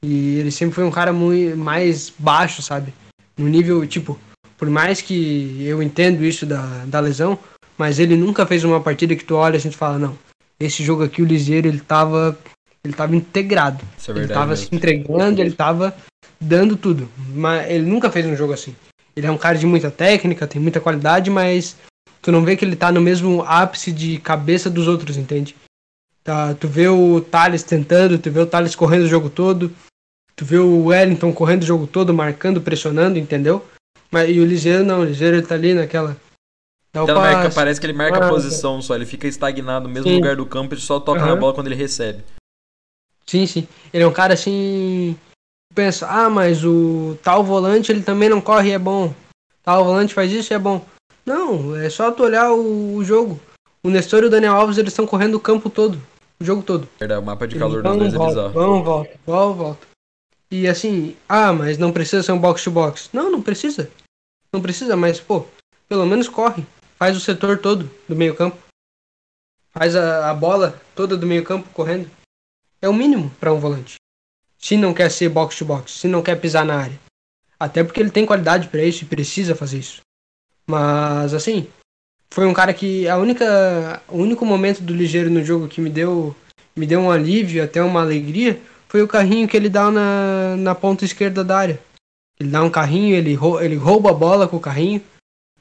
E ele sempre foi um cara muito mais baixo, sabe? No nível, tipo, por mais que eu entendo isso da, da lesão, mas ele nunca fez uma partida que tu olha assim e fala, não, esse jogo aqui o Liseiro ele tava ele tava integrado. Isso é verdade, ele tava mesmo. se entregando, ele tava dando tudo. Mas ele nunca fez um jogo assim. Ele é um cara de muita técnica, tem muita qualidade, mas tu não vê que ele tá no mesmo ápice de cabeça dos outros, entende? Tá, tu vê o Thales tentando, tu vê o Thales correndo o jogo todo, tu vê o Wellington correndo o jogo todo, marcando, pressionando, entendeu? Mas, e o Liseiro não, o Liseiro ele tá ali naquela então, marca, parece que ele marca ah, a posição só, ele fica estagnado no mesmo sim. lugar do campo, ele só toca uhum. na bola quando ele recebe. Sim, sim. Ele é um cara assim. Pensa, ah, mas o tal volante ele também não corre e é bom. Tal volante faz isso e é bom. Não, é só tu olhar o, o jogo. O Nestor e o Daniel Alves eles estão correndo o campo todo. O jogo todo. Verdade, o mapa de calor dos dois volta, é bizarro. Vão, volta, vão, volta. E assim, ah, mas não precisa ser um box to box. Não, não precisa. Não precisa, mas pô, pelo menos corre faz o setor todo do meio campo. Faz a, a bola toda do meio campo correndo. É o mínimo para um volante. Se não quer ser box to box, se não quer pisar na área. Até porque ele tem qualidade para isso e precisa fazer isso. Mas assim, foi um cara que a única o único momento do ligeiro no jogo que me deu me deu um alívio, até uma alegria, foi o carrinho que ele dá na, na ponta esquerda da área. Ele dá um carrinho, ele, ele rouba a bola com o carrinho,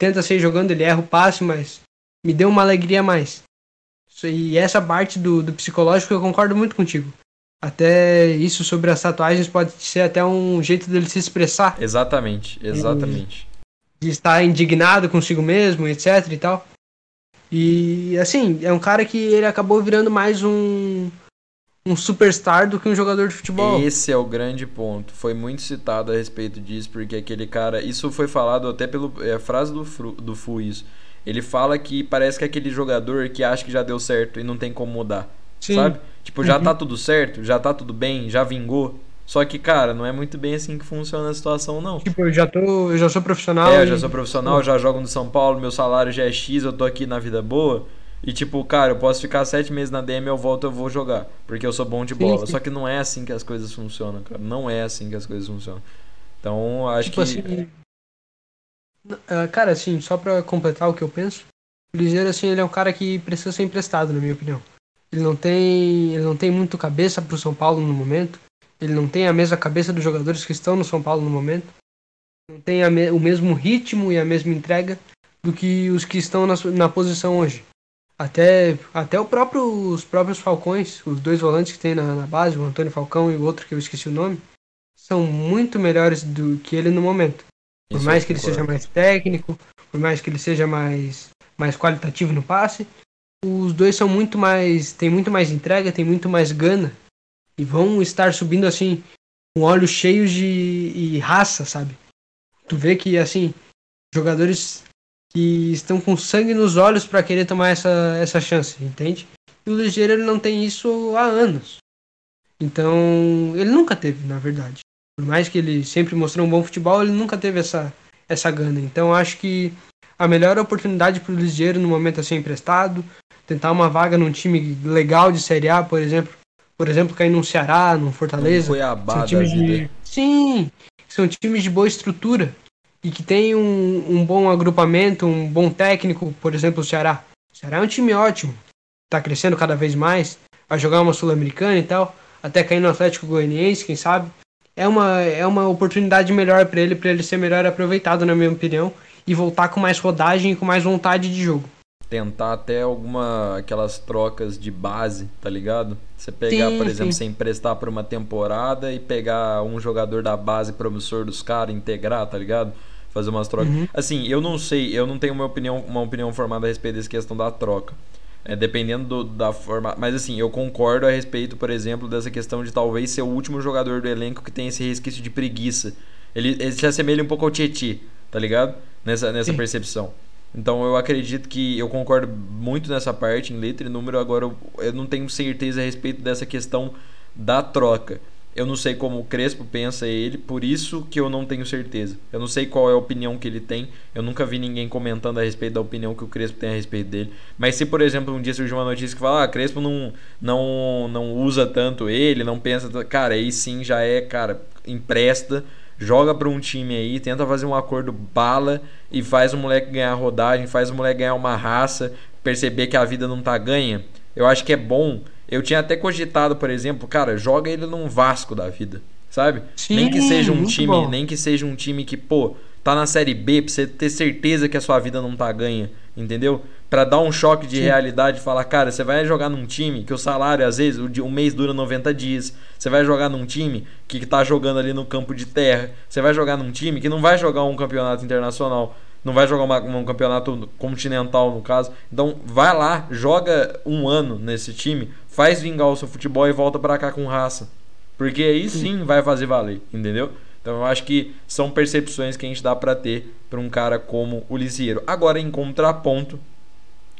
tenta sair jogando, ele erra o passe, mas me deu uma alegria a mais. E essa parte do, do psicológico eu concordo muito contigo. Até isso sobre as tatuagens pode ser até um jeito dele se expressar. Exatamente, exatamente. de estar indignado consigo mesmo, etc e tal. E assim, é um cara que ele acabou virando mais um um superstar do que um jogador de futebol. Esse é o grande ponto. Foi muito citado a respeito disso, porque aquele cara. Isso foi falado até pelo. É a frase do, do Fu, isso. Ele fala que parece que é aquele jogador que acha que já deu certo e não tem como mudar. Sim. Sabe? Tipo, já uhum. tá tudo certo, já tá tudo bem, já vingou. Só que, cara, não é muito bem assim que funciona a situação, não. Tipo, eu já tô. Eu já sou profissional. É, eu já sou profissional, já jogo no São Paulo, meu salário já é X, eu tô aqui na vida boa. E tipo, cara, eu posso ficar sete meses na DM, eu volto, eu vou jogar. Porque eu sou bom de bola. Sim, sim. Só que não é assim que as coisas funcionam, cara. Não é assim que as coisas funcionam. Então, acho tipo que. Assim, ah, cara, assim, só pra completar o que eu penso, o Ligeiro, assim, ele é um cara que precisa ser emprestado, na minha opinião. Ele não tem, ele não tem muito cabeça pro São Paulo no momento. Ele não tem a mesma cabeça dos jogadores que estão no São Paulo no momento. Não tem me, o mesmo ritmo e a mesma entrega do que os que estão na, na posição hoje. Até, até o próprio, os próprios Falcões, os dois volantes que tem na, na, base, o Antônio Falcão e o outro que eu esqueci o nome, são muito melhores do que ele no momento. Por Isso mais que ele seja mais técnico, por mais que ele seja mais, mais qualitativo no passe, os dois são muito mais. tem muito mais entrega, tem muito mais gana. E vão estar subindo assim, com olhos cheios de raça, sabe? Tu vê que assim, jogadores que estão com sangue nos olhos para querer tomar essa, essa chance, entende? E o Ligeiro ele não tem isso há anos. Então, ele nunca teve, na verdade. Por mais que ele sempre mostrou um bom futebol, ele nunca teve essa, essa gana. Então, acho que a melhor oportunidade para o Ligeiro no momento é ser emprestado, tentar uma vaga num time legal de Série A, por exemplo. Por exemplo, cair num Ceará, num Fortaleza. Um Cuiabá são times de... Sim, são times de boa estrutura e que tem um, um bom agrupamento, um bom técnico, por exemplo, o Ceará. O Ceará é um time ótimo, está crescendo cada vez mais, vai jogar uma Sul-Americana e tal, até cair no Atlético Goianiense, quem sabe. É uma, é uma oportunidade melhor para ele, para ele ser melhor aproveitado, na minha opinião, e voltar com mais rodagem e com mais vontade de jogo tentar até alguma aquelas trocas de base, tá ligado? Você pegar, sim, por exemplo, sim. você emprestar para uma temporada e pegar um jogador da base promissor dos caras, integrar, tá ligado? Fazer umas trocas. Uhum. Assim, eu não sei, eu não tenho uma opinião, uma opinião formada a respeito dessa questão da troca. É, dependendo do, da forma. Mas assim, eu concordo a respeito, por exemplo, dessa questão de talvez ser o último jogador do elenco que tem esse resquício de preguiça. Ele, ele se assemelha um pouco ao Tietchan, tá ligado? Nessa, nessa percepção. Então eu acredito que eu concordo muito nessa parte, em letra e número. Agora eu, eu não tenho certeza a respeito dessa questão da troca. Eu não sei como o Crespo pensa ele, por isso que eu não tenho certeza. Eu não sei qual é a opinião que ele tem. Eu nunca vi ninguém comentando a respeito da opinião que o Crespo tem a respeito dele. Mas se, por exemplo, um dia surgir uma notícia que fala, ah, Crespo não, não, não usa tanto ele, não pensa. Cara, aí sim já é, cara, empresta, joga para um time aí, tenta fazer um acordo bala e faz o moleque ganhar rodagem, faz o moleque ganhar uma raça, perceber que a vida não tá ganha. Eu acho que é bom eu tinha até cogitado, por exemplo, cara, joga ele num Vasco da vida, sabe? Sim, nem que seja um time, bom. nem que seja um time que, pô, tá na série B pra você ter certeza que a sua vida não tá ganha, entendeu? Para dar um choque de Sim. realidade e falar, cara, você vai jogar num time que o salário, às vezes, o, mês dura 90 dias. Você vai jogar num time que tá jogando ali no campo de terra. Você vai jogar num time que não vai jogar um campeonato internacional não vai jogar uma, um campeonato continental no caso. Então vai lá, joga um ano nesse time, faz vingar o seu futebol e volta para cá com raça. Porque aí sim vai fazer valer, entendeu? Então eu acho que são percepções que a gente dá para ter para um cara como o Lisieiro. Agora em contraponto,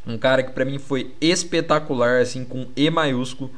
um cara que para mim foi espetacular assim com E maiúsculo,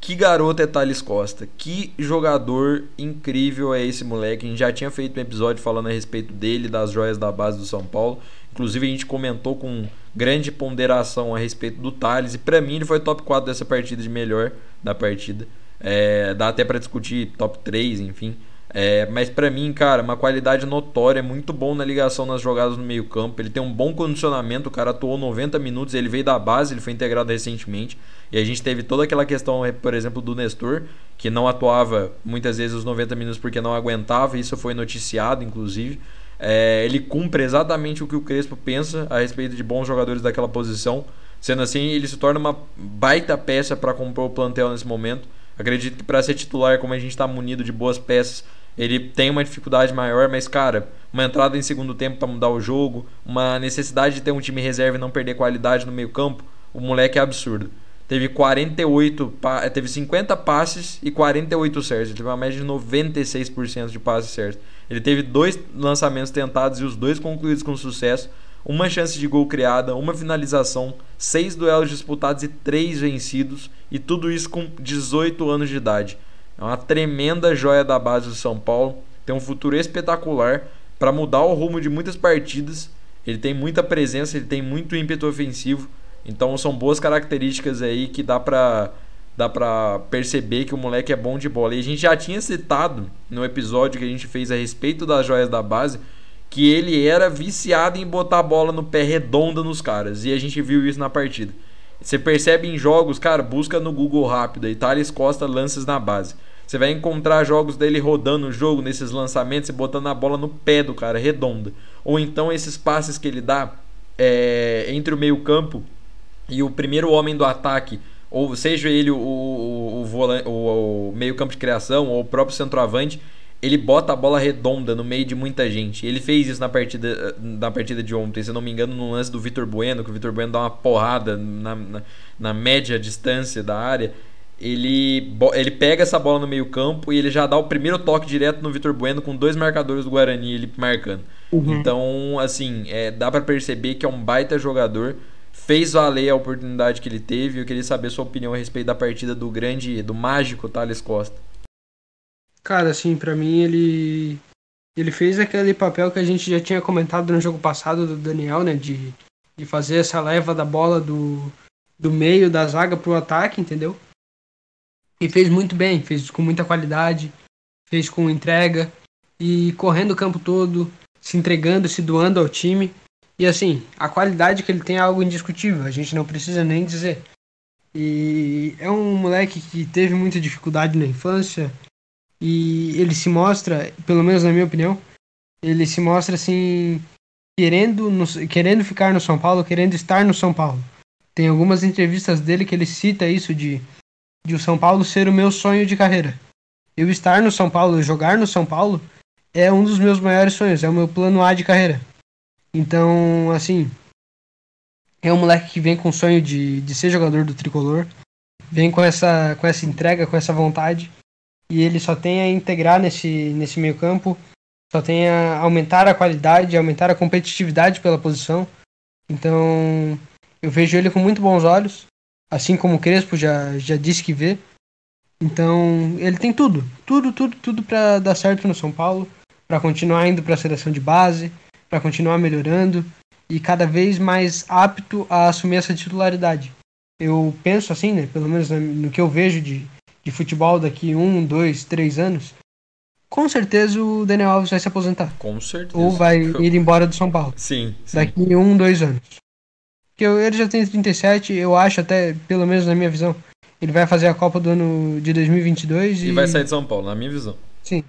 que garoto é Thales Costa. Que jogador incrível é esse moleque. A gente já tinha feito um episódio falando a respeito dele, das joias da base do São Paulo. Inclusive a gente comentou com grande ponderação a respeito do Thales. E para mim ele foi top 4 dessa partida de melhor da partida. É, dá até para discutir top 3, enfim. É, mas para mim, cara, uma qualidade notória, muito bom na ligação nas jogadas no meio-campo. Ele tem um bom condicionamento, o cara atuou 90 minutos, ele veio da base, ele foi integrado recentemente. E a gente teve toda aquela questão, por exemplo, do Nestor, que não atuava muitas vezes os 90 minutos porque não aguentava, isso foi noticiado, inclusive. É, ele cumpre exatamente o que o Crespo pensa a respeito de bons jogadores daquela posição. Sendo assim, ele se torna uma baita peça para compor o plantel nesse momento. Acredito que para ser titular, como a gente está munido de boas peças, ele tem uma dificuldade maior, mas cara, uma entrada em segundo tempo para mudar o jogo, uma necessidade de ter um time reserva e não perder qualidade no meio-campo, o moleque é absurdo. Teve 48, teve 50 passes e 48 certos. Ele teve uma média de 96% de passes certos. Ele teve dois lançamentos tentados e os dois concluídos com sucesso, uma chance de gol criada, uma finalização, seis duelos disputados e três vencidos, e tudo isso com 18 anos de idade. É uma tremenda joia da base do São Paulo, tem um futuro espetacular para mudar o rumo de muitas partidas. Ele tem muita presença, ele tem muito ímpeto ofensivo. Então são boas características aí que dá para dá para perceber que o moleque é bom de bola. E a gente já tinha citado no episódio que a gente fez a respeito das joias da base que ele era viciado em botar a bola no pé redonda nos caras. E a gente viu isso na partida. Você percebe em jogos, cara, busca no Google rápido Thales Costa lances na base. Você vai encontrar jogos dele rodando o jogo nesses lançamentos e botando a bola no pé do cara, redonda. Ou então esses passes que ele dá é, entre o meio-campo e o primeiro homem do ataque, ou seja ele o, o, o, o meio-campo de criação ou o próprio centroavante, ele bota a bola redonda no meio de muita gente. Ele fez isso na partida, na partida de ontem, se não me engano, no lance do Vitor Bueno, que o Vitor Bueno dá uma porrada na, na, na média distância da área ele, ele pega essa bola no meio campo e ele já dá o primeiro toque direto no Vitor Bueno com dois marcadores do Guarani ele marcando. Uhum. Então, assim, é, dá para perceber que é um baita jogador. Fez valer a oportunidade que ele teve. Eu queria saber sua opinião a respeito da partida do grande, do mágico Thales Costa. Cara, assim, para mim ele ele fez aquele papel que a gente já tinha comentado no jogo passado do Daniel, né, de, de fazer essa leva da bola do, do meio da zaga pro ataque, entendeu? E fez muito bem, fez com muita qualidade, fez com entrega e correndo o campo todo, se entregando, se doando ao time. E assim, a qualidade que ele tem é algo indiscutível, a gente não precisa nem dizer. E é um moleque que teve muita dificuldade na infância e ele se mostra, pelo menos na minha opinião, ele se mostra assim querendo no, querendo ficar no São Paulo, querendo estar no São Paulo. Tem algumas entrevistas dele que ele cita isso de de o São Paulo ser o meu sonho de carreira. Eu estar no São Paulo, jogar no São Paulo, é um dos meus maiores sonhos, é o meu plano A de carreira. Então, assim, é um moleque que vem com o sonho de, de ser jogador do tricolor, vem com essa, com essa entrega, com essa vontade, e ele só tem a integrar nesse, nesse meio campo, só tem a aumentar a qualidade, aumentar a competitividade pela posição. Então, eu vejo ele com muito bons olhos assim como o Crespo já, já disse que vê. Então, ele tem tudo, tudo, tudo, tudo para dar certo no São Paulo, para continuar indo para a seleção de base, para continuar melhorando e cada vez mais apto a assumir essa titularidade. Eu penso assim, né, pelo menos no que eu vejo de, de futebol daqui um, dois, três anos, com certeza o Daniel Alves vai se aposentar. Com certeza. Ou vai ir embora do São Paulo. Sim. sim. Daqui um, dois anos. Porque ele já tem 37, eu acho até, pelo menos na minha visão, ele vai fazer a Copa do ano de 2022 e... E vai sair de São Paulo, na minha visão. Sim.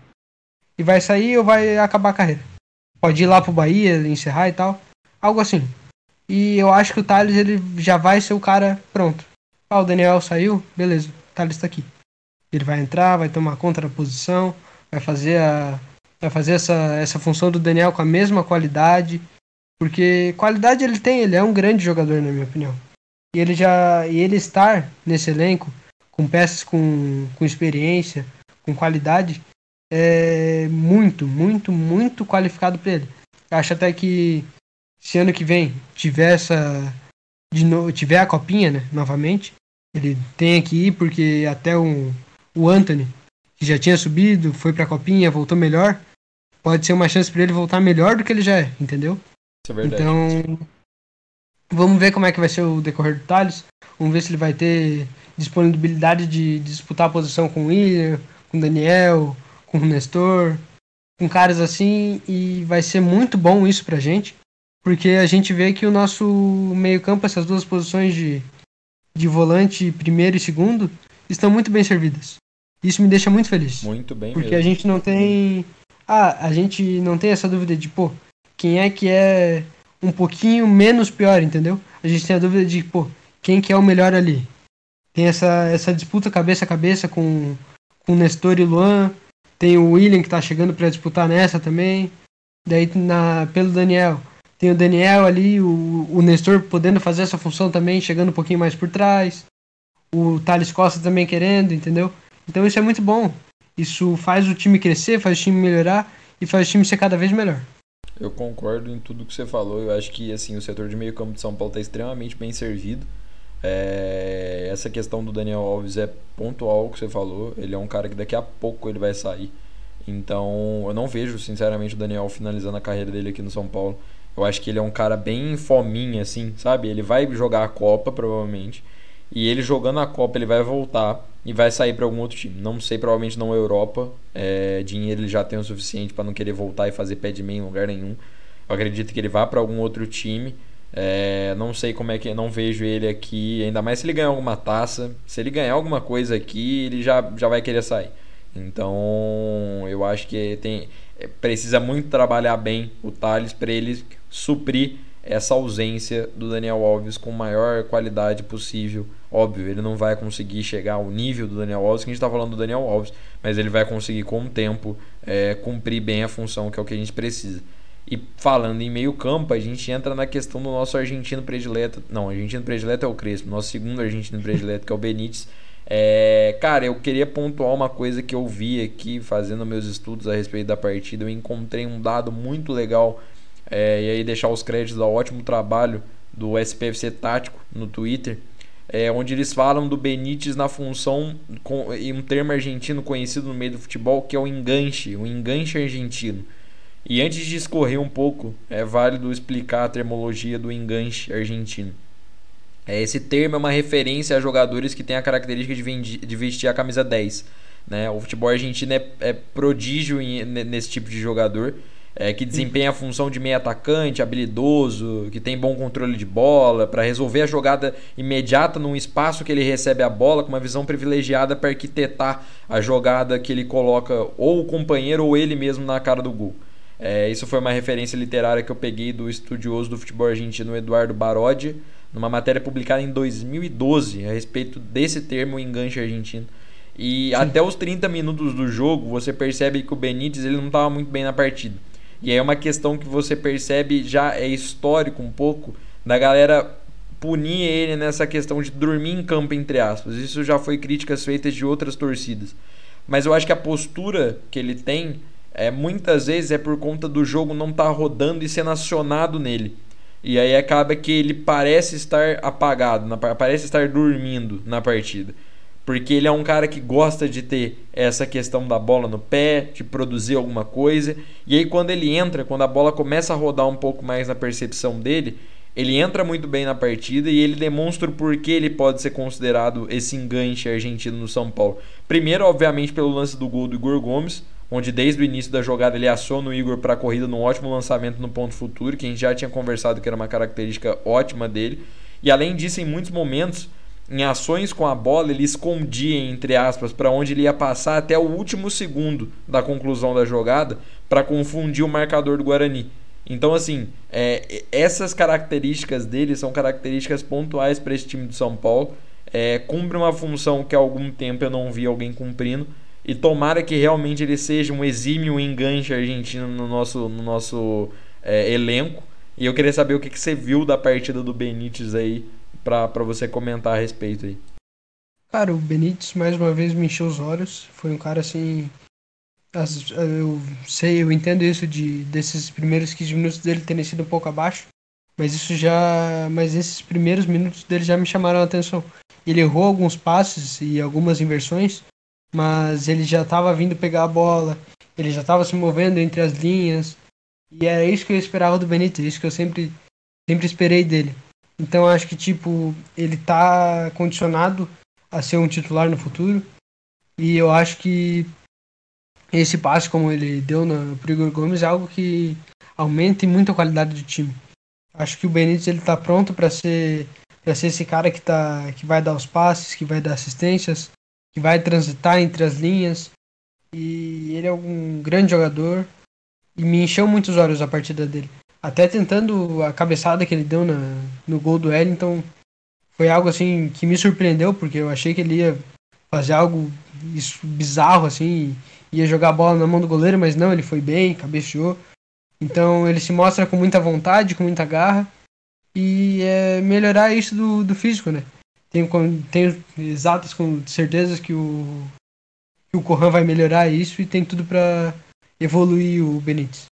E vai sair ou vai acabar a carreira. Pode ir lá pro Bahia, encerrar e tal. Algo assim. E eu acho que o Thales, ele já vai ser o cara pronto. Ah, o Daniel saiu, beleza, o Thales tá aqui. Ele vai entrar, vai tomar conta da posição, vai fazer a... Vai fazer essa, essa função do Daniel com a mesma qualidade porque qualidade ele tem, ele é um grande jogador, na minha opinião. E ele já. E ele estar nesse elenco, com peças com, com experiência, com qualidade, é muito, muito, muito qualificado para ele. Acho até que se ano que vem tiver essa. De no, tiver a copinha, né? Novamente. Ele tem que ir, porque até o, o Anthony, que já tinha subido, foi pra copinha, voltou melhor. Pode ser uma chance para ele voltar melhor do que ele já é, entendeu? Isso é verdade. Então, vamos ver como é que vai ser o decorrer do Thales. Vamos ver se ele vai ter disponibilidade de, disputar a posição com o William, com o Daniel, com o Nestor, com caras assim. E vai ser muito bom isso pra gente. Porque a gente vê que o nosso meio-campo, essas duas posições de, de volante, primeiro e segundo, estão muito bem servidas. Isso me deixa muito feliz. Muito bem Porque mesmo. a gente não tem. Ah, a gente não tem essa dúvida de, pô, quem é que é um pouquinho menos pior, entendeu? A gente tem a dúvida de, pô, quem que é o melhor ali. Tem essa, essa disputa cabeça a cabeça com, com Nestor e Luan. Tem o William que tá chegando para disputar nessa também. Daí na, pelo Daniel. Tem o Daniel ali, o, o Nestor podendo fazer essa função também, chegando um pouquinho mais por trás. O Thales Costa também querendo, entendeu? Então isso é muito bom. Isso faz o time crescer, faz o time melhorar e faz o time ser cada vez melhor. Eu concordo em tudo que você falou. Eu acho que assim o setor de meio campo de São Paulo está extremamente bem servido. É... essa questão do Daniel Alves é pontual que você falou. Ele é um cara que daqui a pouco ele vai sair. Então eu não vejo sinceramente o Daniel finalizando a carreira dele aqui no São Paulo. Eu acho que ele é um cara bem fominha, assim, sabe? Ele vai jogar a Copa, provavelmente. E ele jogando a Copa, ele vai voltar e vai sair para algum outro time. Não sei, provavelmente não Europa. É, dinheiro ele já tem o suficiente para não querer voltar e fazer pé de meia em lugar nenhum. Eu acredito que ele vá para algum outro time. É, não sei como é que não vejo ele aqui, ainda mais se ele ganhar alguma taça. Se ele ganhar alguma coisa aqui, ele já, já vai querer sair. Então, eu acho que tem é, precisa muito trabalhar bem o Thales para ele suprir essa ausência do Daniel Alves com maior qualidade possível. Óbvio, ele não vai conseguir chegar ao nível do Daniel Alves, que a gente está falando do Daniel Alves, mas ele vai conseguir com o tempo é, cumprir bem a função que é o que a gente precisa. E falando em meio campo, a gente entra na questão do nosso argentino predileto. Não, argentino predileto é o Crespo, nosso segundo argentino predileto, que é o Benítez. É, cara, eu queria pontuar uma coisa que eu vi aqui fazendo meus estudos a respeito da partida. Eu encontrei um dado muito legal é, e aí deixar os créditos ao ótimo trabalho do SPFC Tático no Twitter, é, onde eles falam do Benítez na função, com, em um termo argentino conhecido no meio do futebol, que é o enganche, o enganche argentino. E antes de escorrer um pouco, é válido explicar a termologia do enganche argentino. É, esse termo é uma referência a jogadores que têm a característica de, vestir a camisa 10. Né? O futebol argentino é, é prodígio em, nesse tipo de jogador é, que desempenha a função de meio atacante, habilidoso, que tem bom controle de bola, para resolver a jogada imediata num espaço que ele recebe a bola, com uma visão privilegiada para arquitetar a jogada que ele coloca ou o companheiro ou ele mesmo na cara do gol. É, isso foi uma referência literária que eu peguei do estudioso do futebol argentino Eduardo Barodi, numa matéria publicada em 2012 a respeito desse termo enganche argentino. E Sim. até os 30 minutos do jogo, você percebe que o Benítez ele não estava muito bem na partida. E é uma questão que você percebe já é histórico um pouco da galera punir ele nessa questão de dormir em campo, entre aspas. Isso já foi críticas feitas de outras torcidas. Mas eu acho que a postura que ele tem é muitas vezes é por conta do jogo não estar tá rodando e sendo acionado nele. E aí acaba que ele parece estar apagado, parece estar dormindo na partida porque ele é um cara que gosta de ter essa questão da bola no pé, de produzir alguma coisa. E aí quando ele entra, quando a bola começa a rodar um pouco mais na percepção dele, ele entra muito bem na partida e ele demonstra o porquê ele pode ser considerado esse enganche argentino no São Paulo. Primeiro, obviamente, pelo lance do gol do Igor Gomes, onde desde o início da jogada ele aciona o Igor para a corrida num ótimo lançamento no ponto futuro, que a gente já tinha conversado que era uma característica ótima dele. E além disso, em muitos momentos, em ações com a bola, ele escondia, entre aspas, para onde ele ia passar até o último segundo da conclusão da jogada para confundir o marcador do Guarani. Então, assim, é, essas características dele são características pontuais para esse time de São Paulo. É, cumpre uma função que há algum tempo eu não vi alguém cumprindo. E tomara que realmente ele seja um exímio enganche argentino no nosso, no nosso é, elenco. E eu queria saber o que, que você viu da partida do Benítez aí para você comentar a respeito aí. Cara, o Benítez mais uma vez me encheu os olhos. Foi um cara assim. Eu sei, eu entendo isso de desses primeiros 15 minutos dele terem sido um pouco abaixo. Mas isso já. Mas esses primeiros minutos dele já me chamaram a atenção. Ele errou alguns passes e algumas inversões, mas ele já estava vindo pegar a bola, ele já estava se movendo entre as linhas. E era isso que eu esperava do Benítez, isso que eu sempre, sempre esperei dele. Então acho que tipo ele tá condicionado a ser um titular no futuro. E eu acho que esse passe como ele deu na pro Igor Gomes é algo que aumenta muito a qualidade do time. Acho que o Benítez ele tá pronto para ser para ser esse cara que tá que vai dar os passes, que vai dar assistências, que vai transitar entre as linhas. E ele é um grande jogador e me encheu muitos olhos a partida dele até tentando a cabeçada que ele deu na, no gol do Wellington, foi algo assim que me surpreendeu, porque eu achei que ele ia fazer algo bizarro assim ia jogar a bola na mão do goleiro, mas não, ele foi bem, cabeceou. Então ele se mostra com muita vontade, com muita garra. E é melhorar isso do, do físico, né? Tenho, tenho exatas com certeza que o, que o Corran vai melhorar isso e tem tudo para evoluir o Benítez.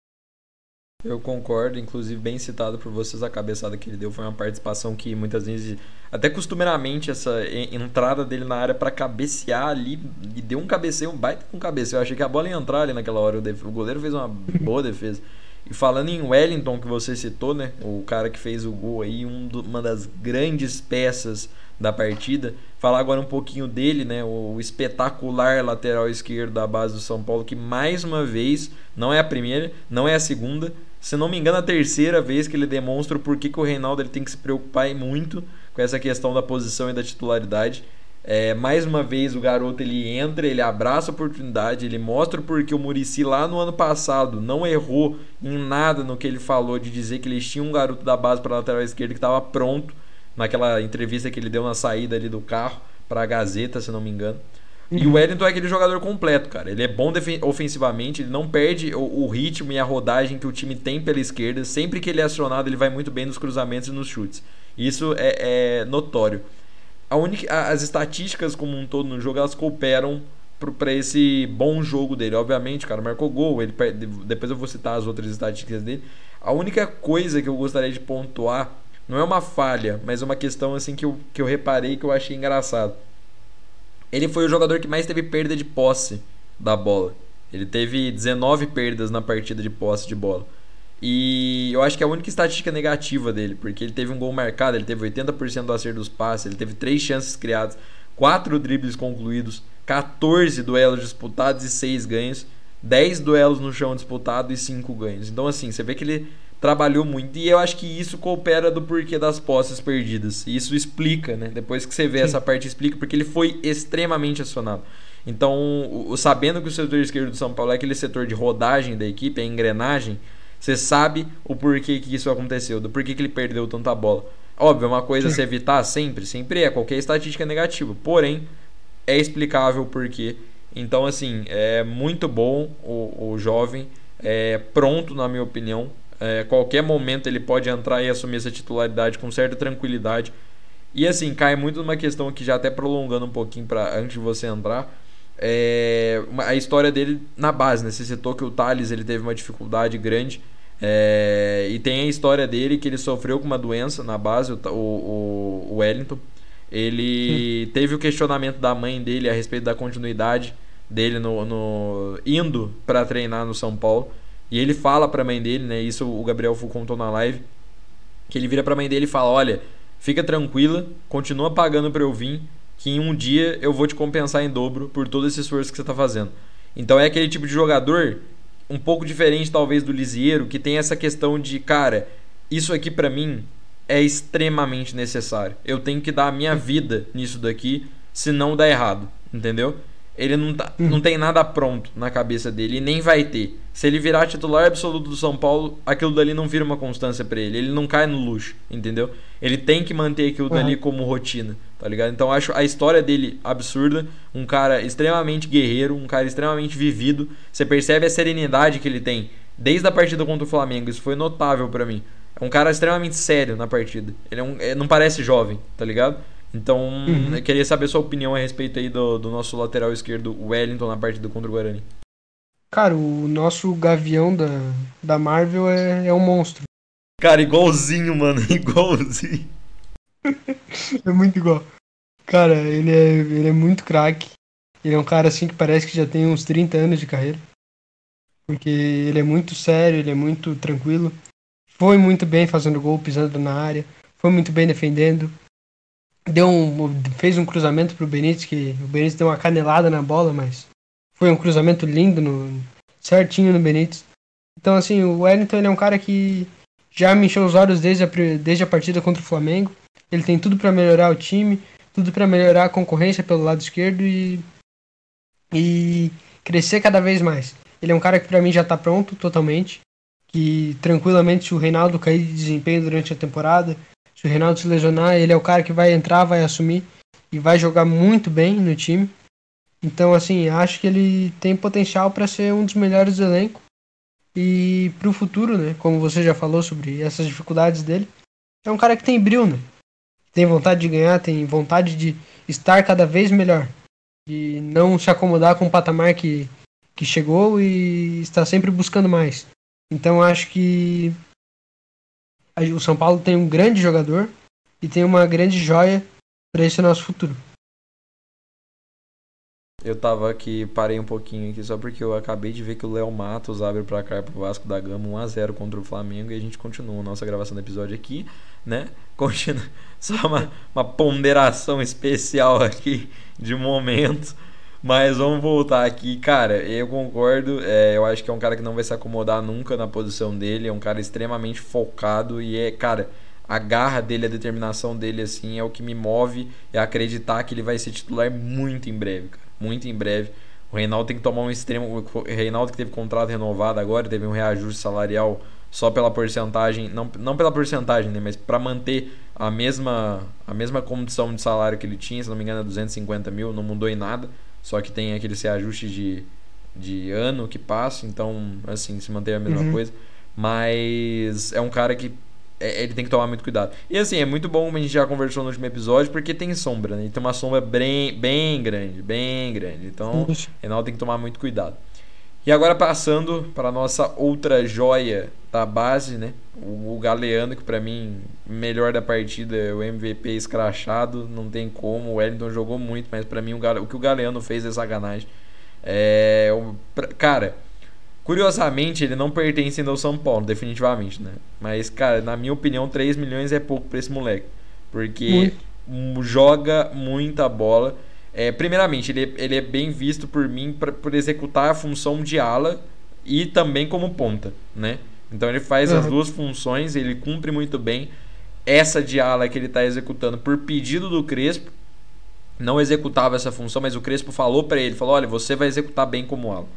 Eu concordo, inclusive bem citado por vocês a cabeçada que ele deu foi uma participação que muitas vezes, até costumeiramente essa entrada dele na área para cabecear ali e deu um cabeceio, um baita com um cabeceio. Eu achei que a bola ia entrar ali naquela hora, o goleiro fez uma boa defesa. E falando em Wellington que você citou, né, o cara que fez o gol aí, um do, uma das grandes peças da partida. Falar agora um pouquinho dele, né? O espetacular lateral esquerdo da base do São Paulo, que mais uma vez, não é a primeira, não é a segunda, se não me engano, a terceira vez que ele demonstra o porquê que o Reinaldo ele tem que se preocupar muito com essa questão da posição e da titularidade. É, mais uma vez o garoto ele entra, ele abraça a oportunidade, ele mostra porque o Murici lá no ano passado não errou em nada no que ele falou de dizer que eles tinham um garoto da base para lateral esquerda que estava pronto naquela entrevista que ele deu na saída ali do carro para a Gazeta, se não me engano. E o Wellington é aquele jogador completo, cara. Ele é bom ofensivamente, ele não perde o, o, ritmo e a rodagem que o time tem pela esquerda. Sempre que ele é acionado, ele vai muito bem nos cruzamentos e nos chutes. Isso é, é notório. Única, as estatísticas como um todo no jogo, elas cooperam para esse bom jogo dele. Obviamente, o cara marcou gol, ele, depois eu vou citar as outras estatísticas dele. A única coisa que eu gostaria de pontuar não é uma falha, mas é uma questão assim que eu, que eu reparei que eu achei engraçado. Ele foi o jogador que mais teve perda de posse da bola. Ele teve 19 perdas na partida de posse de bola. E eu acho que é a única estatística negativa dele, porque ele teve um gol marcado, ele teve 80% do acerto dos passes, ele teve 3 chances criadas, 4 dribles concluídos, 14 duelos disputados e 6 ganhos, 10 duelos no chão disputado e 5 ganhos. Então assim, você vê que ele trabalhou muito. E eu acho que isso coopera do porquê das posses perdidas. Isso explica, né? Depois que você vê Sim. essa parte, explica, porque ele foi extremamente acionado. Então, o, sabendo que o setor esquerdo do São Paulo é aquele setor de rodagem da equipe, é engrenagem, você sabe o porquê que isso aconteceu, do porquê que ele perdeu tanta bola. Óbvio, é uma coisa Sim. se evitar sempre, sempre é, qualquer estatística negativa. Porém, é explicável o porquê. Então, assim, é muito bom o, o jovem, é pronto, na minha opinião, é, qualquer momento ele pode entrar e assumir essa titularidade com certa tranquilidade. E assim, cai muito numa questão que já até prolongando um pouquinho para antes de você entrar. É, a história dele na base, né? Você citou que o Thales ele teve uma dificuldade grande. É, e tem a história dele que ele sofreu com uma doença na base, o, o, o Wellington. Ele Sim. teve o questionamento da mãe dele a respeito da continuidade dele no, no indo para treinar no São Paulo. E ele fala pra mãe dele, né? Isso o Gabriel contou na live. Que ele vira pra mãe dele e fala: Olha, fica tranquila, continua pagando pra eu vir, que em um dia eu vou te compensar em dobro por todo esse esforço que você tá fazendo. Então é aquele tipo de jogador, um pouco diferente talvez do Lisieiro, que tem essa questão de, cara, isso aqui para mim é extremamente necessário. Eu tenho que dar a minha vida nisso daqui, senão dá errado, entendeu? Ele não, tá, uhum. não tem nada pronto na cabeça dele e nem vai ter. Se ele virar titular absoluto do São Paulo, aquilo dali não vira uma constância para ele. Ele não cai no luxo, entendeu? Ele tem que manter aquilo uhum. dali como rotina, tá ligado? Então acho a história dele absurda. Um cara extremamente guerreiro, um cara extremamente vivido. Você percebe a serenidade que ele tem desde a partida contra o Flamengo. Isso foi notável para mim. É um cara extremamente sério na partida. Ele é um, é, não parece jovem, tá ligado? Então, uhum. eu queria saber sua opinião a respeito aí do, do nosso lateral esquerdo, Wellington, na partida contra o Guarani. Cara, o nosso gavião da, da Marvel é, é um monstro. Cara, igualzinho, mano, igualzinho. é muito igual. Cara, ele é, ele é muito craque. Ele é um cara assim que parece que já tem uns 30 anos de carreira. Porque ele é muito sério, ele é muito tranquilo. Foi muito bem fazendo gol, pisando na área. Foi muito bem defendendo deu um, fez um cruzamento pro Benítez, que o Benítez deu uma canelada na bola, mas foi um cruzamento lindo, no, certinho no Benítez. Então, assim, o Wellington ele é um cara que já me encheu os olhos desde a, desde a partida contra o Flamengo. Ele tem tudo para melhorar o time, tudo para melhorar a concorrência pelo lado esquerdo e, e crescer cada vez mais. Ele é um cara que para mim já tá pronto totalmente, que tranquilamente se o Reinaldo cair de desempenho durante a temporada, se o Reinaldo se lesionar, ele é o cara que vai entrar, vai assumir e vai jogar muito bem no time. Então, assim, acho que ele tem potencial para ser um dos melhores do elenco. E para o futuro, né? Como você já falou sobre essas dificuldades dele, é um cara que tem brilho, né? Tem vontade de ganhar, tem vontade de estar cada vez melhor. E não se acomodar com o patamar que, que chegou e está sempre buscando mais. Então acho que o São Paulo tem um grande jogador e tem uma grande joia para esse nosso futuro. Eu tava aqui, parei um pouquinho aqui só porque eu acabei de ver que o Léo Matos abre pra cá pro Vasco da Gama 1x0 contra o Flamengo e a gente continua a nossa gravação do episódio aqui, né? Continua. Só uma, uma ponderação especial aqui de momento. Mas vamos voltar aqui, cara. Eu concordo. É, eu acho que é um cara que não vai se acomodar nunca na posição dele. É um cara extremamente focado e é, cara, a garra dele, a determinação dele, assim, é o que me move é acreditar que ele vai ser titular muito em breve, cara muito em breve. O Reinaldo tem que tomar um extremo. O Reinaldo que teve contrato renovado agora, teve um reajuste salarial só pela porcentagem, não, não pela porcentagem, né, mas para manter a mesma, a mesma condição de salário que ele tinha, se não me engano, é 250 mil, não mudou em nada, só que tem aquele reajuste de, de ano que passa, então, assim, se mantém a mesma uhum. coisa. Mas é um cara que é, ele tem que tomar muito cuidado. E assim, é muito bom, como a gente já conversou no último episódio, porque tem sombra, né? tem uma sombra bem, bem grande, bem grande. Então, o Reinaldo tem que tomar muito cuidado. E agora passando para nossa outra joia da base, né? O, o Galeano, que para mim, melhor da partida, é o MVP escrachado, não tem como. O Wellington jogou muito, mas para mim o, o que o Galeano fez é sacanagem. É, o, cara, Curiosamente, ele não pertence ainda ao São Paulo, definitivamente, né? Mas, cara, na minha opinião, 3 milhões é pouco pra esse moleque. Porque muito. joga muita bola. É, primeiramente, ele, ele é bem visto por mim pra, por executar a função de ala e também como ponta, né? Então ele faz uhum. as duas funções, ele cumpre muito bem. Essa de ala que ele está executando por pedido do Crespo, não executava essa função, mas o Crespo falou para ele, falou, olha, você vai executar bem como ala.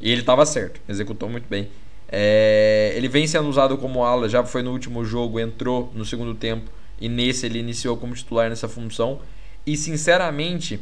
E ele estava certo, executou muito bem. É, ele vem sendo usado como ala, já foi no último jogo, entrou no segundo tempo e nesse ele iniciou como titular nessa função. E sinceramente,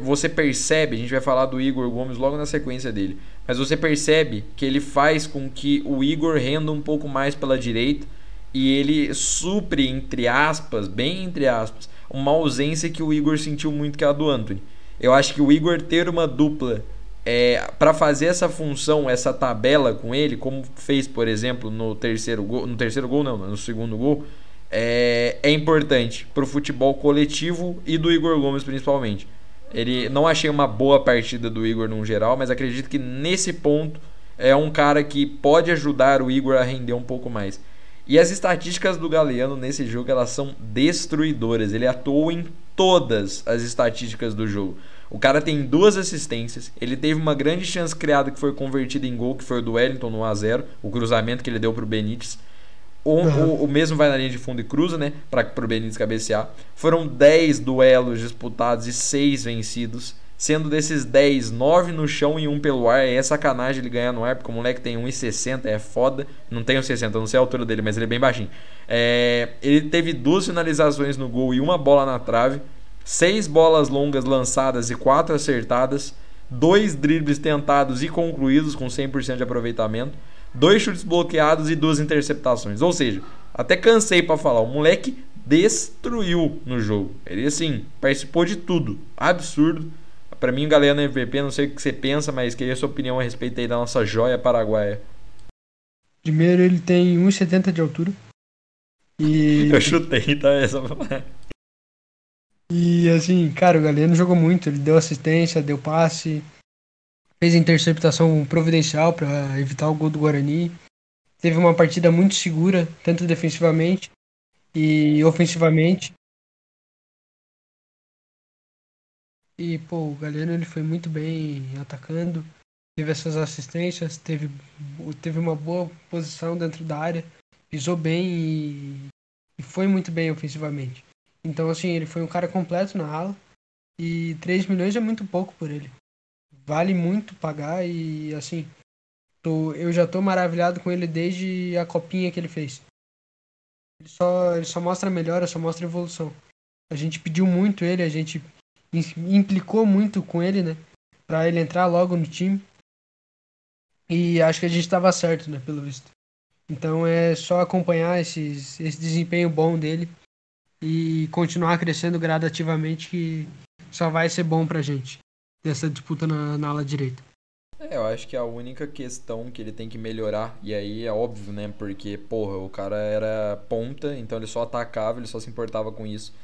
você percebe, a gente vai falar do Igor Gomes logo na sequência dele, mas você percebe que ele faz com que o Igor renda um pouco mais pela direita e ele supre, entre aspas, bem entre aspas, uma ausência que o Igor sentiu muito que é a do Anthony. Eu acho que o Igor ter uma dupla é, para fazer essa função, essa tabela com ele, como fez, por exemplo, no terceiro gol, no terceiro gol não, no segundo gol, é, é importante para o futebol coletivo e do Igor Gomes principalmente. Ele não achei uma boa partida do Igor no geral, mas acredito que nesse ponto é um cara que pode ajudar o Igor a render um pouco mais. E as estatísticas do Galeano nesse jogo elas são destruidoras. Ele atuou em todas as estatísticas do jogo. O cara tem duas assistências. Ele teve uma grande chance criada que foi convertida em gol, que foi o do Wellington no 1x0, o cruzamento que ele deu pro Benítez. O, uhum. o, o, mesmo vai na linha de fundo e cruza, né? Para pro Benítez cabecear. Foram 10 duelos disputados e 6 vencidos. Sendo desses 10, 9 no chão e 1 pelo ar. É sacanagem ele ganhar no ar, porque o moleque tem 1,60, é foda. Não tem 1,60, não sei a altura dele, mas ele é bem baixinho. É, ele teve duas finalizações no gol e uma bola na trave seis bolas longas lançadas e quatro acertadas, dois dribles tentados e concluídos com 100% de aproveitamento, dois chutes bloqueados e duas interceptações. Ou seja, até cansei para falar, o moleque destruiu no jogo. Ele assim, participou de tudo. Absurdo. Para mim, Galeno MVP, não sei o que você pensa, mas queria sua opinião a respeito aí da nossa joia paraguaia. Primeiro, ele tem 1,70 de altura. E... Eu chutei, tá? Essa... E assim, cara, o Galeno jogou muito. Ele deu assistência, deu passe, fez interceptação providencial para evitar o gol do Guarani. Teve uma partida muito segura, tanto defensivamente e ofensivamente. E, pô, o Galeno ele foi muito bem atacando, teve essas assistências, teve, teve uma boa posição dentro da área, pisou bem e, e foi muito bem ofensivamente. Então, assim, ele foi um cara completo na ala. E 3 milhões é muito pouco por ele. Vale muito pagar e, assim, tô, eu já tô maravilhado com ele desde a copinha que ele fez. Ele só, ele só mostra melhora, só mostra evolução. A gente pediu muito ele, a gente implicou muito com ele, né? Pra ele entrar logo no time. E acho que a gente estava certo, né? Pelo visto. Então é só acompanhar esses, esse desempenho bom dele e continuar crescendo gradativamente que só vai ser bom pra gente dessa disputa na, na ala direita. É, eu acho que a única questão que ele tem que melhorar, e aí é óbvio, né? Porque, porra, o cara era ponta, então ele só atacava, ele só se importava com isso.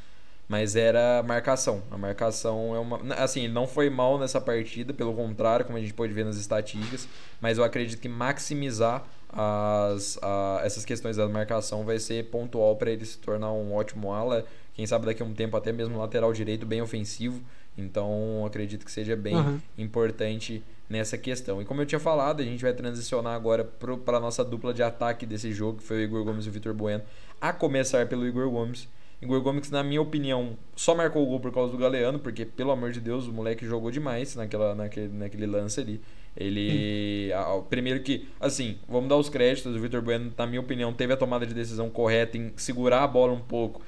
Mas era marcação. A marcação é uma. Assim, ele não foi mal nessa partida, pelo contrário, como a gente pode ver nas estatísticas. Mas eu acredito que maximizar as, a, essas questões da marcação vai ser pontual para ele se tornar um ótimo ala. Quem sabe daqui a um tempo até mesmo lateral direito bem ofensivo. Então acredito que seja bem uhum. importante nessa questão. E como eu tinha falado, a gente vai transicionar agora para a nossa dupla de ataque desse jogo, que foi o Igor Gomes e o Vitor Bueno. A começar pelo Igor Gomes Igor Gomes, na minha opinião, só marcou o gol por causa do Galeano, porque, pelo amor de Deus, o moleque jogou demais naquela, naquele, naquele lance ali. Ele. A, primeiro que, assim, vamos dar os créditos. O Vitor Bueno, na minha opinião, teve a tomada de decisão correta em segurar a bola um pouco,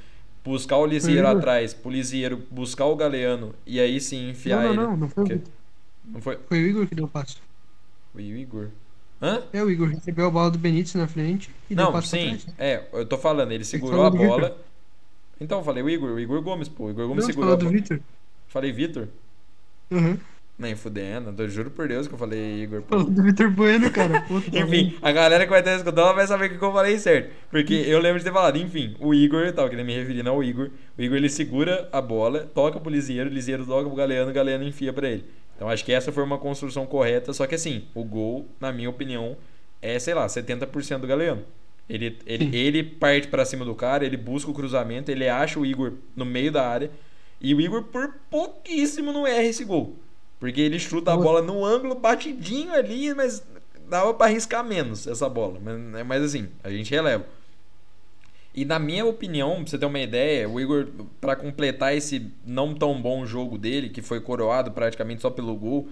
buscar o Lisieiro atrás, pro Lisieiro buscar o Galeano e aí sim enfiar não, não, ele. Não, não, foi o Não foi? Foi o Igor que deu o passo. Foi o Igor. Hã? É, o Igor recebeu a bola do Benítez na frente e não, deu passo sim, é, eu tô falando, ele segurou a bola. Então, eu falei o Igor, o Igor Gomes, pô. O Igor Gomes Não, segurou. Falou do Vitor? Falei Vitor? Uhum. Nem fudendo, eu juro por Deus que eu falei Igor. Falou do Vitor Bueno, cara. Puta enfim, a galera que vai estar escutando vai saber que eu falei certo. Porque eu lembro de ter falado, enfim, o Igor, tava querendo me referir ao Igor. O Igor ele segura a bola, toca pro Lisieiro, o Lisieiro toca pro Galeano, o Galeano enfia pra ele. Então acho que essa foi uma construção correta, só que assim, o gol, na minha opinião, é, sei lá, 70% do Galeano. Ele, ele, ele parte para cima do cara, ele busca o cruzamento, ele acha o Igor no meio da área. E o Igor, por pouquíssimo, não erra esse gol. Porque ele chuta a bola no ângulo, batidinho ali, mas dava para arriscar menos essa bola. Mas, mas assim, a gente releva. E na minha opinião, pra você ter uma ideia, o Igor, para completar esse não tão bom jogo dele, que foi coroado praticamente só pelo gol,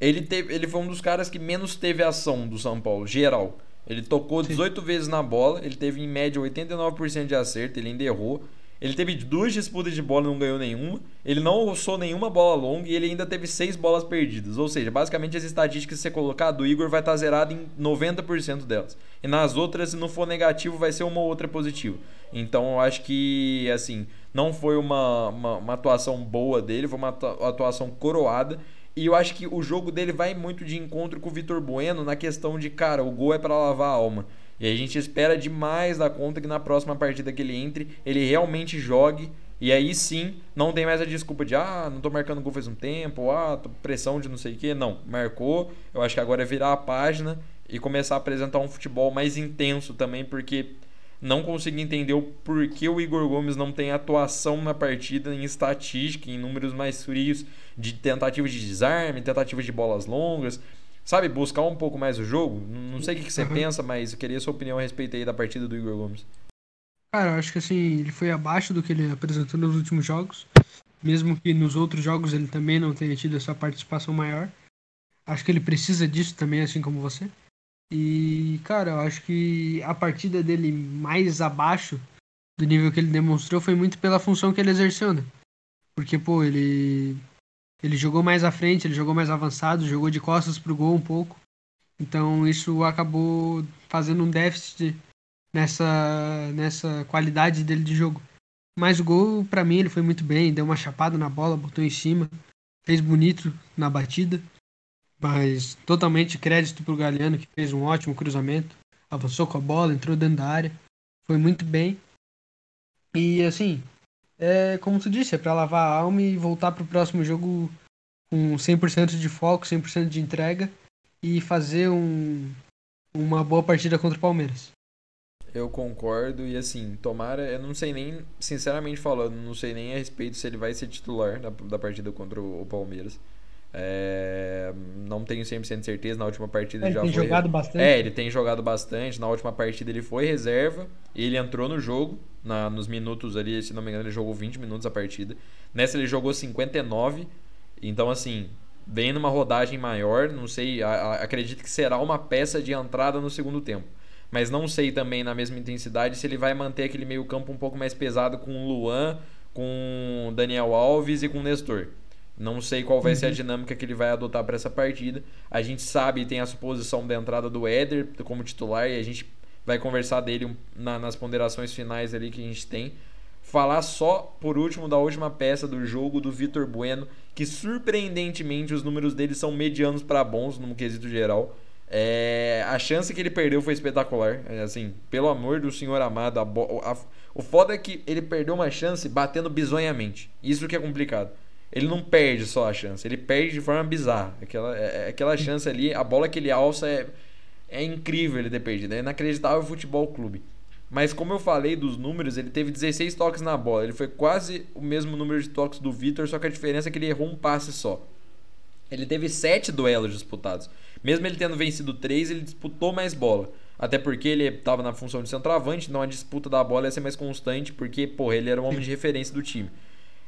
ele, teve, ele foi um dos caras que menos teve ação do São Paulo, geral. Ele tocou 18 Sim. vezes na bola, ele teve em média 89% de acerto, ele ainda errou. Ele teve duas disputas de bola e não ganhou nenhuma. Ele não roçou nenhuma bola longa e ele ainda teve seis bolas perdidas. Ou seja, basicamente as estatísticas que você colocar do Igor vai estar zerado em 90% delas. E nas outras, se não for negativo, vai ser uma ou outra positiva. Então eu acho que, assim, não foi uma, uma, uma atuação boa dele, foi uma atuação coroada. E eu acho que o jogo dele vai muito de encontro com o Vitor Bueno na questão de, cara, o gol é para lavar a alma. E a gente espera demais da conta que na próxima partida que ele entre, ele realmente jogue. E aí sim, não tem mais a desculpa de, ah, não tô marcando gol faz um tempo, ah, pressão de não sei o que. Não, marcou. Eu acho que agora é virar a página e começar a apresentar um futebol mais intenso também, porque não consigo entender o porquê o Igor Gomes não tem atuação na partida em estatística, em números mais frios, de tentativas de desarme, tentativas de bolas longas. Sabe, buscar um pouco mais o jogo. Não sei o que você uhum. pensa, mas eu queria a sua opinião a respeito aí da partida do Igor Gomes. Cara, eu acho que assim, ele foi abaixo do que ele apresentou nos últimos jogos. Mesmo que nos outros jogos ele também não tenha tido essa participação maior. Acho que ele precisa disso também, assim como você. E, cara, eu acho que a partida dele mais abaixo do nível que ele demonstrou foi muito pela função que ele exerceu, né? Porque, pô, ele. Ele jogou mais à frente, ele jogou mais avançado, jogou de costas pro gol um pouco. Então isso acabou fazendo um déficit nessa, nessa qualidade dele de jogo. Mas o gol, para mim, ele foi muito bem, deu uma chapada na bola, botou em cima, fez bonito na batida. Mas totalmente crédito pro Galeano, que fez um ótimo cruzamento. Avançou com a bola, entrou dentro da área. Foi muito bem. E assim, é como tu disse, é para lavar a alma e voltar pro próximo jogo com 100% de foco, 100% de entrega e fazer um, uma boa partida contra o Palmeiras. Eu concordo e assim, tomara, eu não sei nem, sinceramente falando, não sei nem a respeito se ele vai ser titular da, da partida contra o, o Palmeiras. É, não tenho 100% de certeza. Na última partida ele já tem foi. jogado bastante. É, ele tem jogado bastante. Na última partida ele foi reserva. Ele entrou no jogo. Na, nos minutos ali, se não me engano, ele jogou 20 minutos a partida. Nessa ele jogou 59. Então, assim, bem numa rodagem maior. Não sei, a, a, acredito que será uma peça de entrada no segundo tempo. Mas não sei também na mesma intensidade se ele vai manter aquele meio-campo um pouco mais pesado com o Luan, com o Daniel Alves e com o Nestor. Não sei qual vai uhum. ser a uhum. dinâmica que ele vai adotar para essa partida. A gente sabe, tem a suposição da entrada do Éder como titular e a gente vai conversar dele na, nas ponderações finais ali que a gente tem. Falar só, por último, da última peça do jogo do Vitor Bueno, que surpreendentemente os números dele são medianos para bons no quesito geral. É, a chance que ele perdeu foi espetacular. É, assim, pelo amor do senhor amado, a, a, o foda é que ele perdeu uma chance batendo bizonhamente. Isso que é complicado. Ele não perde só a chance, ele perde de forma bizarra. Aquela, é, é aquela chance ali, a bola que ele alça é, é incrível ele ter perdido. É inacreditável o futebol clube. Mas como eu falei dos números, ele teve 16 toques na bola. Ele foi quase o mesmo número de toques do Vitor, só que a diferença é que ele errou um passe só. Ele teve 7 duelos disputados. Mesmo ele tendo vencido 3, ele disputou mais bola. Até porque ele estava na função de centroavante, então a disputa da bola ia ser mais constante, porque, porra, ele era o homem de referência do time.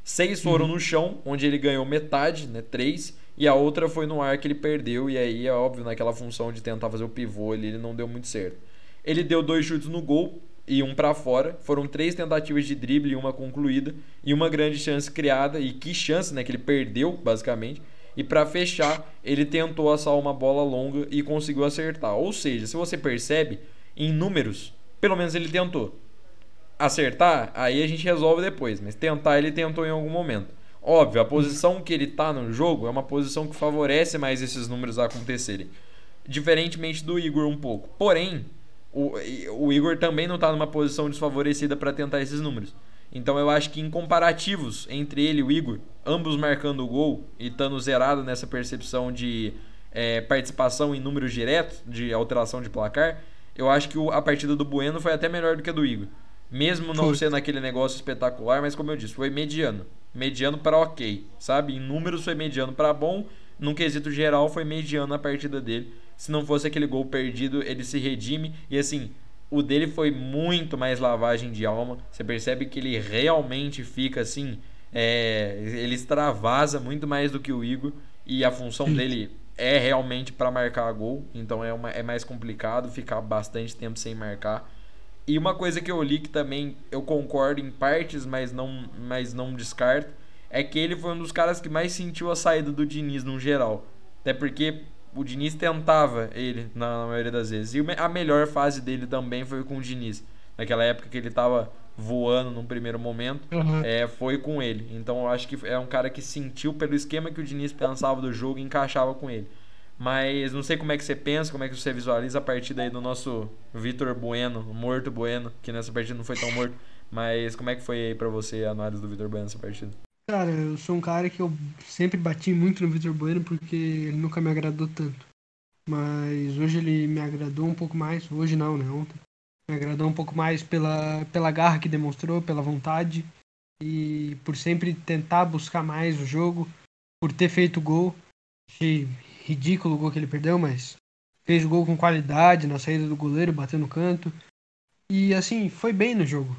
Seis foram uhum. no chão, onde ele ganhou metade, né? Três. E a outra foi no ar que ele perdeu. E aí, é óbvio, naquela função de tentar fazer o pivô, ele, ele não deu muito certo. Ele deu dois chutes no gol e um para fora. Foram três tentativas de drible e uma concluída. E uma grande chance criada. E que chance, né? Que ele perdeu, basicamente. E para fechar, ele tentou assar uma bola longa e conseguiu acertar. Ou seja, se você percebe, em números, pelo menos ele tentou. Acertar, aí a gente resolve depois. Mas tentar, ele tentou em algum momento. Óbvio, a posição que ele tá no jogo é uma posição que favorece mais esses números acontecerem. Diferentemente do Igor um pouco. Porém, o, o Igor também não está numa posição desfavorecida para tentar esses números. Então eu acho que em comparativos entre ele e o Igor, ambos marcando o gol e estando zerado nessa percepção de é, participação em números diretos, de alteração de placar, eu acho que a partida do Bueno foi até melhor do que a do Igor. Mesmo não sendo aquele negócio espetacular, mas como eu disse, foi mediano. Mediano para ok, sabe? Em números foi mediano para bom, num quesito geral foi mediano a partida dele. Se não fosse aquele gol perdido, ele se redime. E assim, o dele foi muito mais lavagem de alma. Você percebe que ele realmente fica assim. É, ele extravasa muito mais do que o Igor. E a função Sim. dele é realmente para marcar gol. Então é, uma, é mais complicado ficar bastante tempo sem marcar. E uma coisa que eu li que também eu concordo em partes, mas não, mas não descarto, é que ele foi um dos caras que mais sentiu a saída do Diniz no geral. Até porque o Diniz tentava ele na, na maioria das vezes. E a melhor fase dele também foi com o Diniz. Naquela época que ele estava voando num primeiro momento, uhum. é, foi com ele. Então eu acho que é um cara que sentiu pelo esquema que o Diniz pensava do jogo e encaixava com ele. Mas não sei como é que você pensa, como é que você visualiza a partida aí do nosso Vitor Bueno, morto Bueno, que nessa partida não foi tão morto. Mas como é que foi aí pra você a análise do Vitor Bueno nessa partida? Cara, eu sou um cara que eu sempre bati muito no Vitor Bueno porque ele nunca me agradou tanto. Mas hoje ele me agradou um pouco mais. Hoje não, né? Ontem. Me agradou um pouco mais pela, pela garra que demonstrou, pela vontade. E por sempre tentar buscar mais o jogo. Por ter feito gol. Achei ridículo o gol que ele perdeu, mas fez o gol com qualidade na saída do goleiro, bateu no canto. E assim, foi bem no jogo.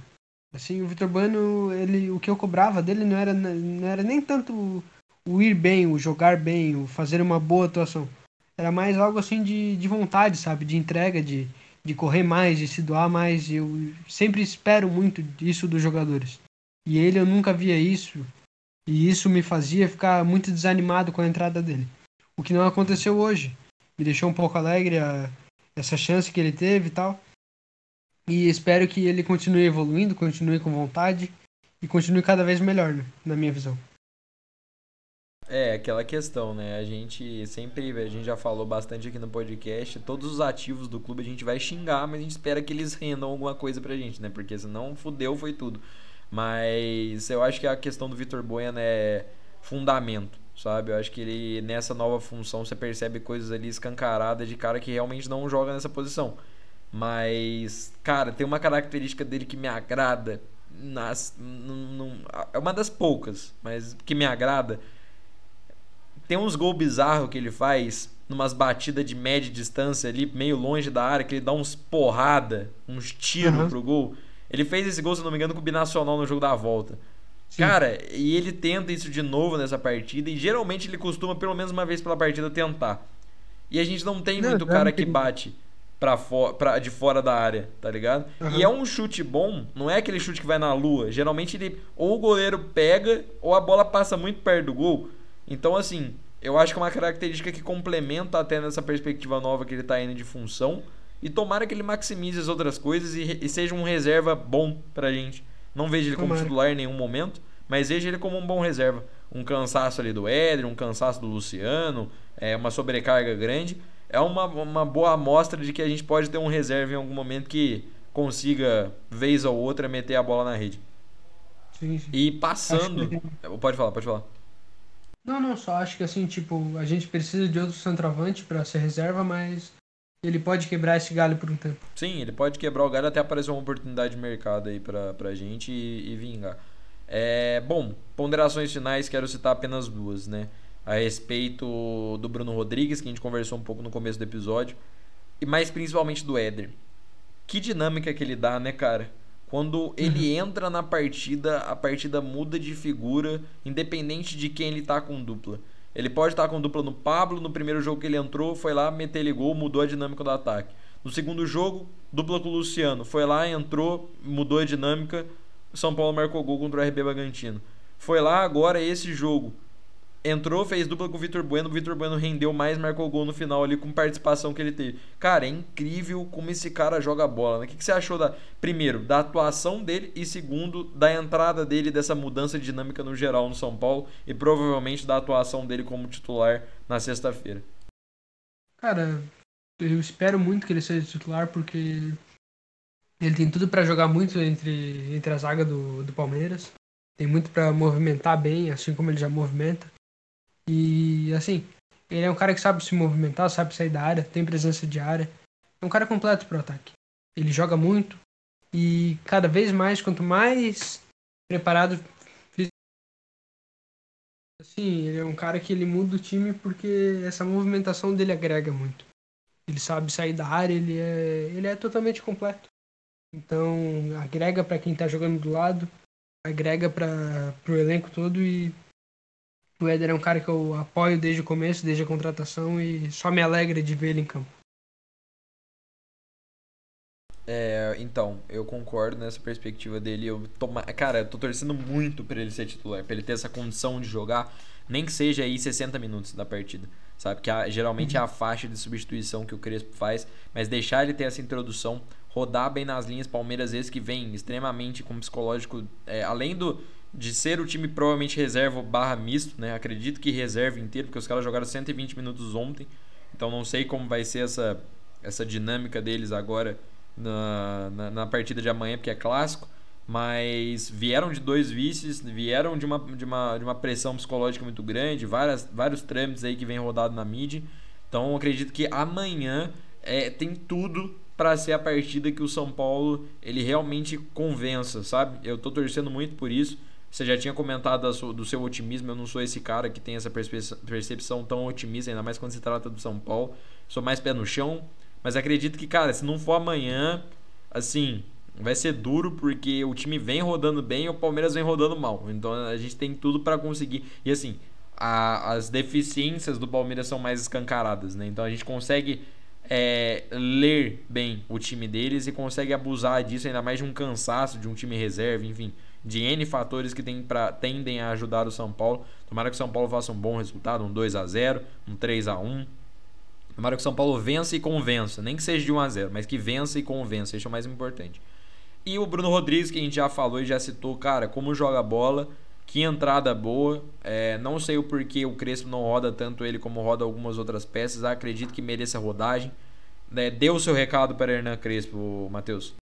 Assim, o Vitor Bueno, ele, o que eu cobrava dele não era, não era nem tanto o ir bem, o jogar bem, o fazer uma boa atuação. Era mais algo assim de, de vontade, sabe? De entrega, de, de correr mais, de se doar mais. Eu sempre espero muito disso dos jogadores. E ele eu nunca via isso. E isso me fazia ficar muito desanimado com a entrada dele o que não aconteceu hoje. Me deixou um pouco alegre a, essa chance que ele teve e tal. E espero que ele continue evoluindo, continue com vontade e continue cada vez melhor, né, na minha visão. É, aquela questão, né? A gente sempre, a gente já falou bastante aqui no podcast, todos os ativos do clube a gente vai xingar, mas a gente espera que eles rendam alguma coisa pra gente, né? Porque senão fudeu foi tudo. Mas eu acho que a questão do Vitor Bueno é fundamento sabe? Eu acho que ele nessa nova função você percebe coisas ali escancaradas de cara que realmente não joga nessa posição. Mas, cara, tem uma característica dele que me agrada. Nas, é uma das poucas, mas que me agrada. Tem uns gols bizarros que ele faz, numas batidas de média distância ali, meio longe da área, que ele dá uns porrada, uns tiros uhum. pro gol. Ele fez esse gol, se não me engano, com o Binacional no jogo da volta. Sim. Cara, e ele tenta isso de novo nessa partida, e geralmente ele costuma pelo menos uma vez pela partida tentar. E a gente não tem não, muito não cara que bate pra, fo pra de fora da área, tá ligado? Uhum. E é um chute bom, não é aquele chute que vai na lua. Geralmente ele ou o goleiro pega ou a bola passa muito perto do gol. Então, assim, eu acho que é uma característica que complementa até nessa perspectiva nova que ele tá indo de função. E tomara que ele maximize as outras coisas e, e seja um reserva bom pra gente. Não vejo ele como Tomara. titular em nenhum momento, mas vejo ele como um bom reserva. Um cansaço ali do Éder, um cansaço do Luciano, é uma sobrecarga grande. É uma, uma boa amostra de que a gente pode ter um reserva em algum momento que consiga, vez ou outra, meter a bola na rede. Sim, sim. E passando. Acho Pode falar, pode falar. Não, não, só acho que assim, tipo, a gente precisa de outro centroavante pra ser reserva, mas ele pode quebrar esse galho por um tempo. Sim, ele pode quebrar o galho até aparecer uma oportunidade de mercado aí pra, pra gente e, e vingar. É, bom, ponderações finais, quero citar apenas duas, né? A respeito do Bruno Rodrigues, que a gente conversou um pouco no começo do episódio, e mais principalmente do Éder. Que dinâmica que ele dá, né, cara? Quando ele entra na partida, a partida muda de figura, independente de quem ele tá com dupla. Ele pode estar com dupla no Pablo, no primeiro jogo que ele entrou, foi lá, meteu ele gol, mudou a dinâmica do ataque. No segundo jogo, dupla com o Luciano, foi lá, entrou, mudou a dinâmica, São Paulo marcou gol contra o RB Bragantino. Foi lá, agora esse jogo, entrou, fez dupla com o Vitor Bueno, o Vitor Bueno rendeu mais, marcou gol no final ali com participação que ele teve. Cara, é incrível como esse cara joga bola, né? O que, que você achou da primeiro, da atuação dele e segundo, da entrada dele dessa mudança de dinâmica no geral no São Paulo e provavelmente da atuação dele como titular na sexta-feira. Cara, eu espero muito que ele seja titular porque ele tem tudo pra jogar muito entre, entre a zaga do, do Palmeiras. Tem muito pra movimentar bem, assim como ele já movimenta. E assim, ele é um cara que sabe se movimentar, sabe sair da área, tem presença de área. É um cara completo pro ataque. Ele joga muito e cada vez mais, quanto mais preparado assim, ele é um cara que ele muda o time porque essa movimentação dele agrega muito. Ele sabe sair da área, ele é, ele é totalmente completo. Então, agrega pra quem tá jogando do lado, agrega para pro elenco todo e o Éder é um cara que eu apoio desde o começo, desde a contratação e só me alegra de ver ele em campo. É, então, eu concordo nessa perspectiva dele. Eu toma... Cara, eu tô torcendo muito pra ele ser titular, pra ele ter essa condição de jogar, nem que seja aí 60 minutos da partida, sabe? Que a- geralmente é a faixa de substituição que o Crespo faz, mas deixar ele ter essa introdução, rodar bem nas linhas, Palmeiras vezes que vem extremamente com psicológico, é, além do de ser o time provavelmente reserva barra misto, né? Acredito que reserva inteiro, porque os caras jogaram 120 minutos ontem, então não sei como vai ser essa, essa dinâmica deles agora na, na, na partida de amanhã, porque é clássico. Mas vieram de dois vices, vieram de uma, de uma, de uma pressão psicológica muito grande, várias, vários trâmites aí que vem rodado na mídia. Então acredito que amanhã é, tem tudo para ser a partida que o São Paulo ele realmente convença, sabe? Eu tô torcendo muito por isso. Você já tinha comentado do seu otimismo, eu não sou esse cara que tem essa percepção tão otimista, ainda mais quando se trata do São Paulo. Sou mais pé no chão, mas acredito que, cara, se não for amanhã, assim, vai ser duro porque o time vem rodando bem e o Palmeiras vem rodando mal. Então a gente tem tudo para conseguir. E assim, a- as deficiências do Palmeiras são mais escancaradas, né? Então a gente consegue é, ler bem o time deles e consegue abusar disso, ainda mais de um cansaço de um time reserva, enfim, de N fatores que tem pra, tendem a ajudar o São Paulo. Tomara que o São Paulo faça um bom resultado, um 2 a 0 um 3 a 1 Tomara que o São Paulo vença e convença, nem que seja de 1 a 0 mas que vença e convença, isso é o mais importante. E o Bruno Rodrigues, que a gente já falou e já citou, cara, como joga bola, que entrada boa. É, não sei o porquê o Crespo não roda tanto ele como roda algumas outras peças. Acredito que mereça rodagem. É, dê o seu recado para Hernan Crespo, Matheus.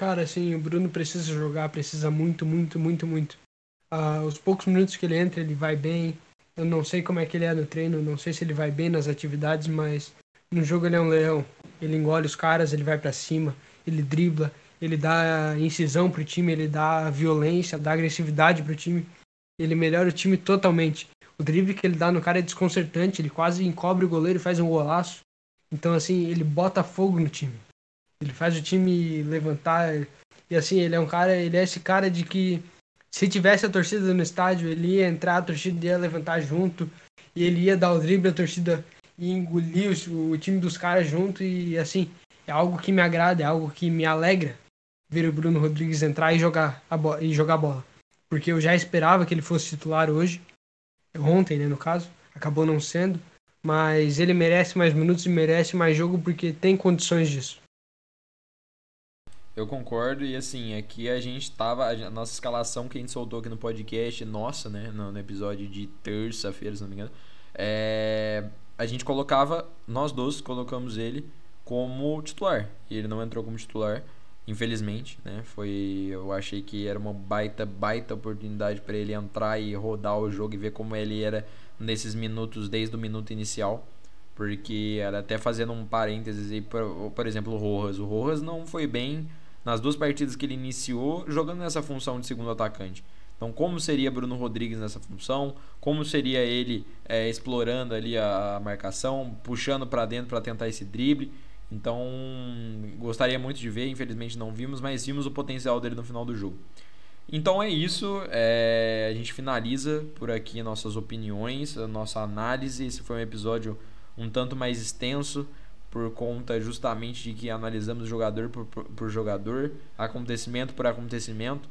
Cara, assim, o Bruno precisa jogar, precisa muito, muito, muito, muito. Ah, os poucos minutos que ele entra, ele vai bem. Eu não sei como é que ele é no treino, não sei se ele vai bem nas atividades, mas no jogo ele é um leão. Ele engole os caras, ele vai pra cima, ele dribla, ele dá incisão pro time, ele dá violência, dá agressividade pro time. Ele melhora o time totalmente. O drible que ele dá no cara é desconcertante, ele quase encobre o goleiro e faz um golaço. Então, assim, ele bota fogo no time. Ele faz o time levantar. E assim, ele é um cara, ele é esse cara de que se tivesse a torcida no estádio, ele ia entrar, a torcida ia levantar junto, e ele ia dar o drible, a torcida ia engolir o, o time dos caras junto, e assim, é algo que me agrada, é algo que me alegra ver o Bruno Rodrigues entrar e jogar a, e jogar bola. Porque eu já esperava que ele fosse titular hoje, ontem, né, no caso, acabou não sendo, mas ele merece mais minutos e merece mais jogo porque tem condições disso. Eu concordo, e assim, aqui a gente tava. A nossa escalação que a gente soltou aqui no podcast, nossa, né? No, no episódio de terça-feira, se não me engano. É, a gente colocava, nós dois colocamos ele como titular. E ele não entrou como titular, infelizmente, né? Foi, eu achei que era uma baita, baita oportunidade para ele entrar e rodar o jogo e ver como ele era nesses minutos desde o minuto inicial. Porque era até fazendo um parênteses aí, por, por exemplo, o Rojas. O Rojas não foi bem nas duas partidas que ele iniciou jogando nessa função de segundo atacante. Então, como seria Bruno Rodrigues nessa função? Como seria ele é, explorando ali a marcação, puxando para dentro para tentar esse drible? Então, gostaria muito de ver. Infelizmente, não vimos, mas vimos o potencial dele no final do jogo. Então é isso. É, a gente finaliza por aqui nossas opiniões, a nossa análise. Esse foi um episódio um tanto mais extenso por conta justamente de que analisamos jogador por, por, por jogador, acontecimento por acontecimento.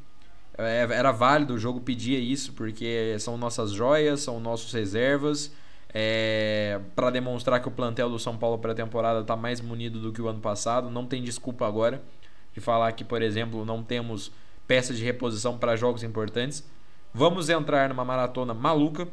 É, era válido, o jogo pedia isso, porque são nossas joias, são nossos reservas. É, para demonstrar que o plantel do São Paulo para a temporada está mais munido do que o ano passado. Não tem desculpa agora de falar que, por exemplo, não temos peças de reposição para jogos importantes. Vamos entrar numa maratona maluca.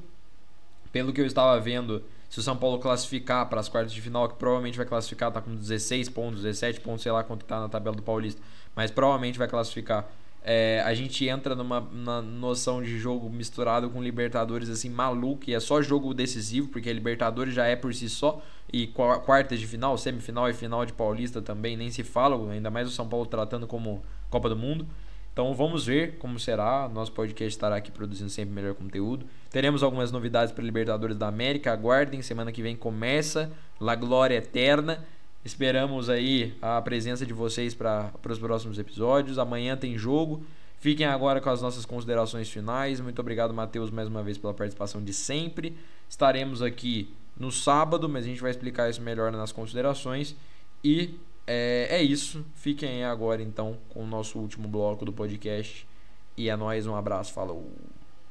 Pelo que eu estava vendo, se o São Paulo classificar para as quartas de final, que provavelmente vai classificar, tá com 16 pontos, 17 pontos, sei lá quanto está na tabela do Paulista, mas provavelmente vai classificar. É, a gente entra numa noção de jogo misturado com Libertadores assim maluco e é só jogo decisivo porque Libertadores já é por si só e quartas de final, semifinal e final de Paulista também nem se fala, ainda mais o São Paulo tratando como Copa do Mundo. Então vamos ver como será. Nosso podcast estará aqui produzindo sempre melhor conteúdo. Teremos algumas novidades para Libertadores da América. Aguardem, semana que vem começa La Glória Eterna. Esperamos aí a presença de vocês para os próximos episódios. Amanhã tem jogo. Fiquem agora com as nossas considerações finais. Muito obrigado, Matheus, mais uma vez pela participação de sempre. Estaremos aqui no sábado, mas a gente vai explicar isso melhor nas considerações. E é, é isso. Fiquem agora então com o nosso último bloco do podcast. E é nóis, um abraço, falou.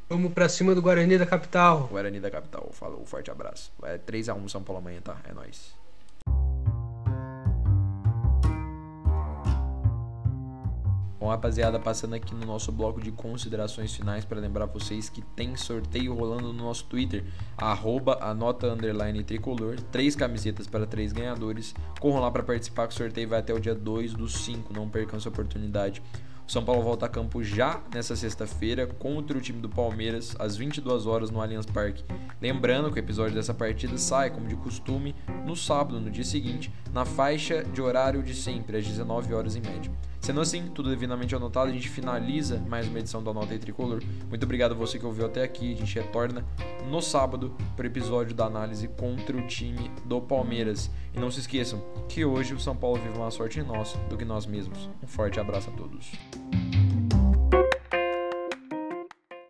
Vamos pra cima do Guarani da capital. Guarani da capital, falou, forte abraço. É 3x1 São Paulo amanhã, tá? É nóis. Bom, rapaziada, passando aqui no nosso bloco de considerações finais para lembrar vocês que tem sorteio rolando no nosso Twitter, arroba anota underline tricolor, três camisetas para três ganhadores. Corram lá para participar que o sorteio vai até o dia 2 do 5, não percam essa oportunidade. O São Paulo volta a campo já nessa sexta-feira contra o time do Palmeiras às 22 horas no Allianz Parque. Lembrando que o episódio dessa partida sai, como de costume, no sábado, no dia seguinte, na faixa de horário de sempre, às 19 horas em média. Sendo assim, tudo devidamente anotado, a gente finaliza mais uma edição da Nota e Tricolor. Muito obrigado a você que ouviu até aqui. A gente retorna no sábado para o episódio da análise contra o time do Palmeiras. E não se esqueçam que hoje o São Paulo vive uma sorte em nós do que nós mesmos. Um forte abraço a todos.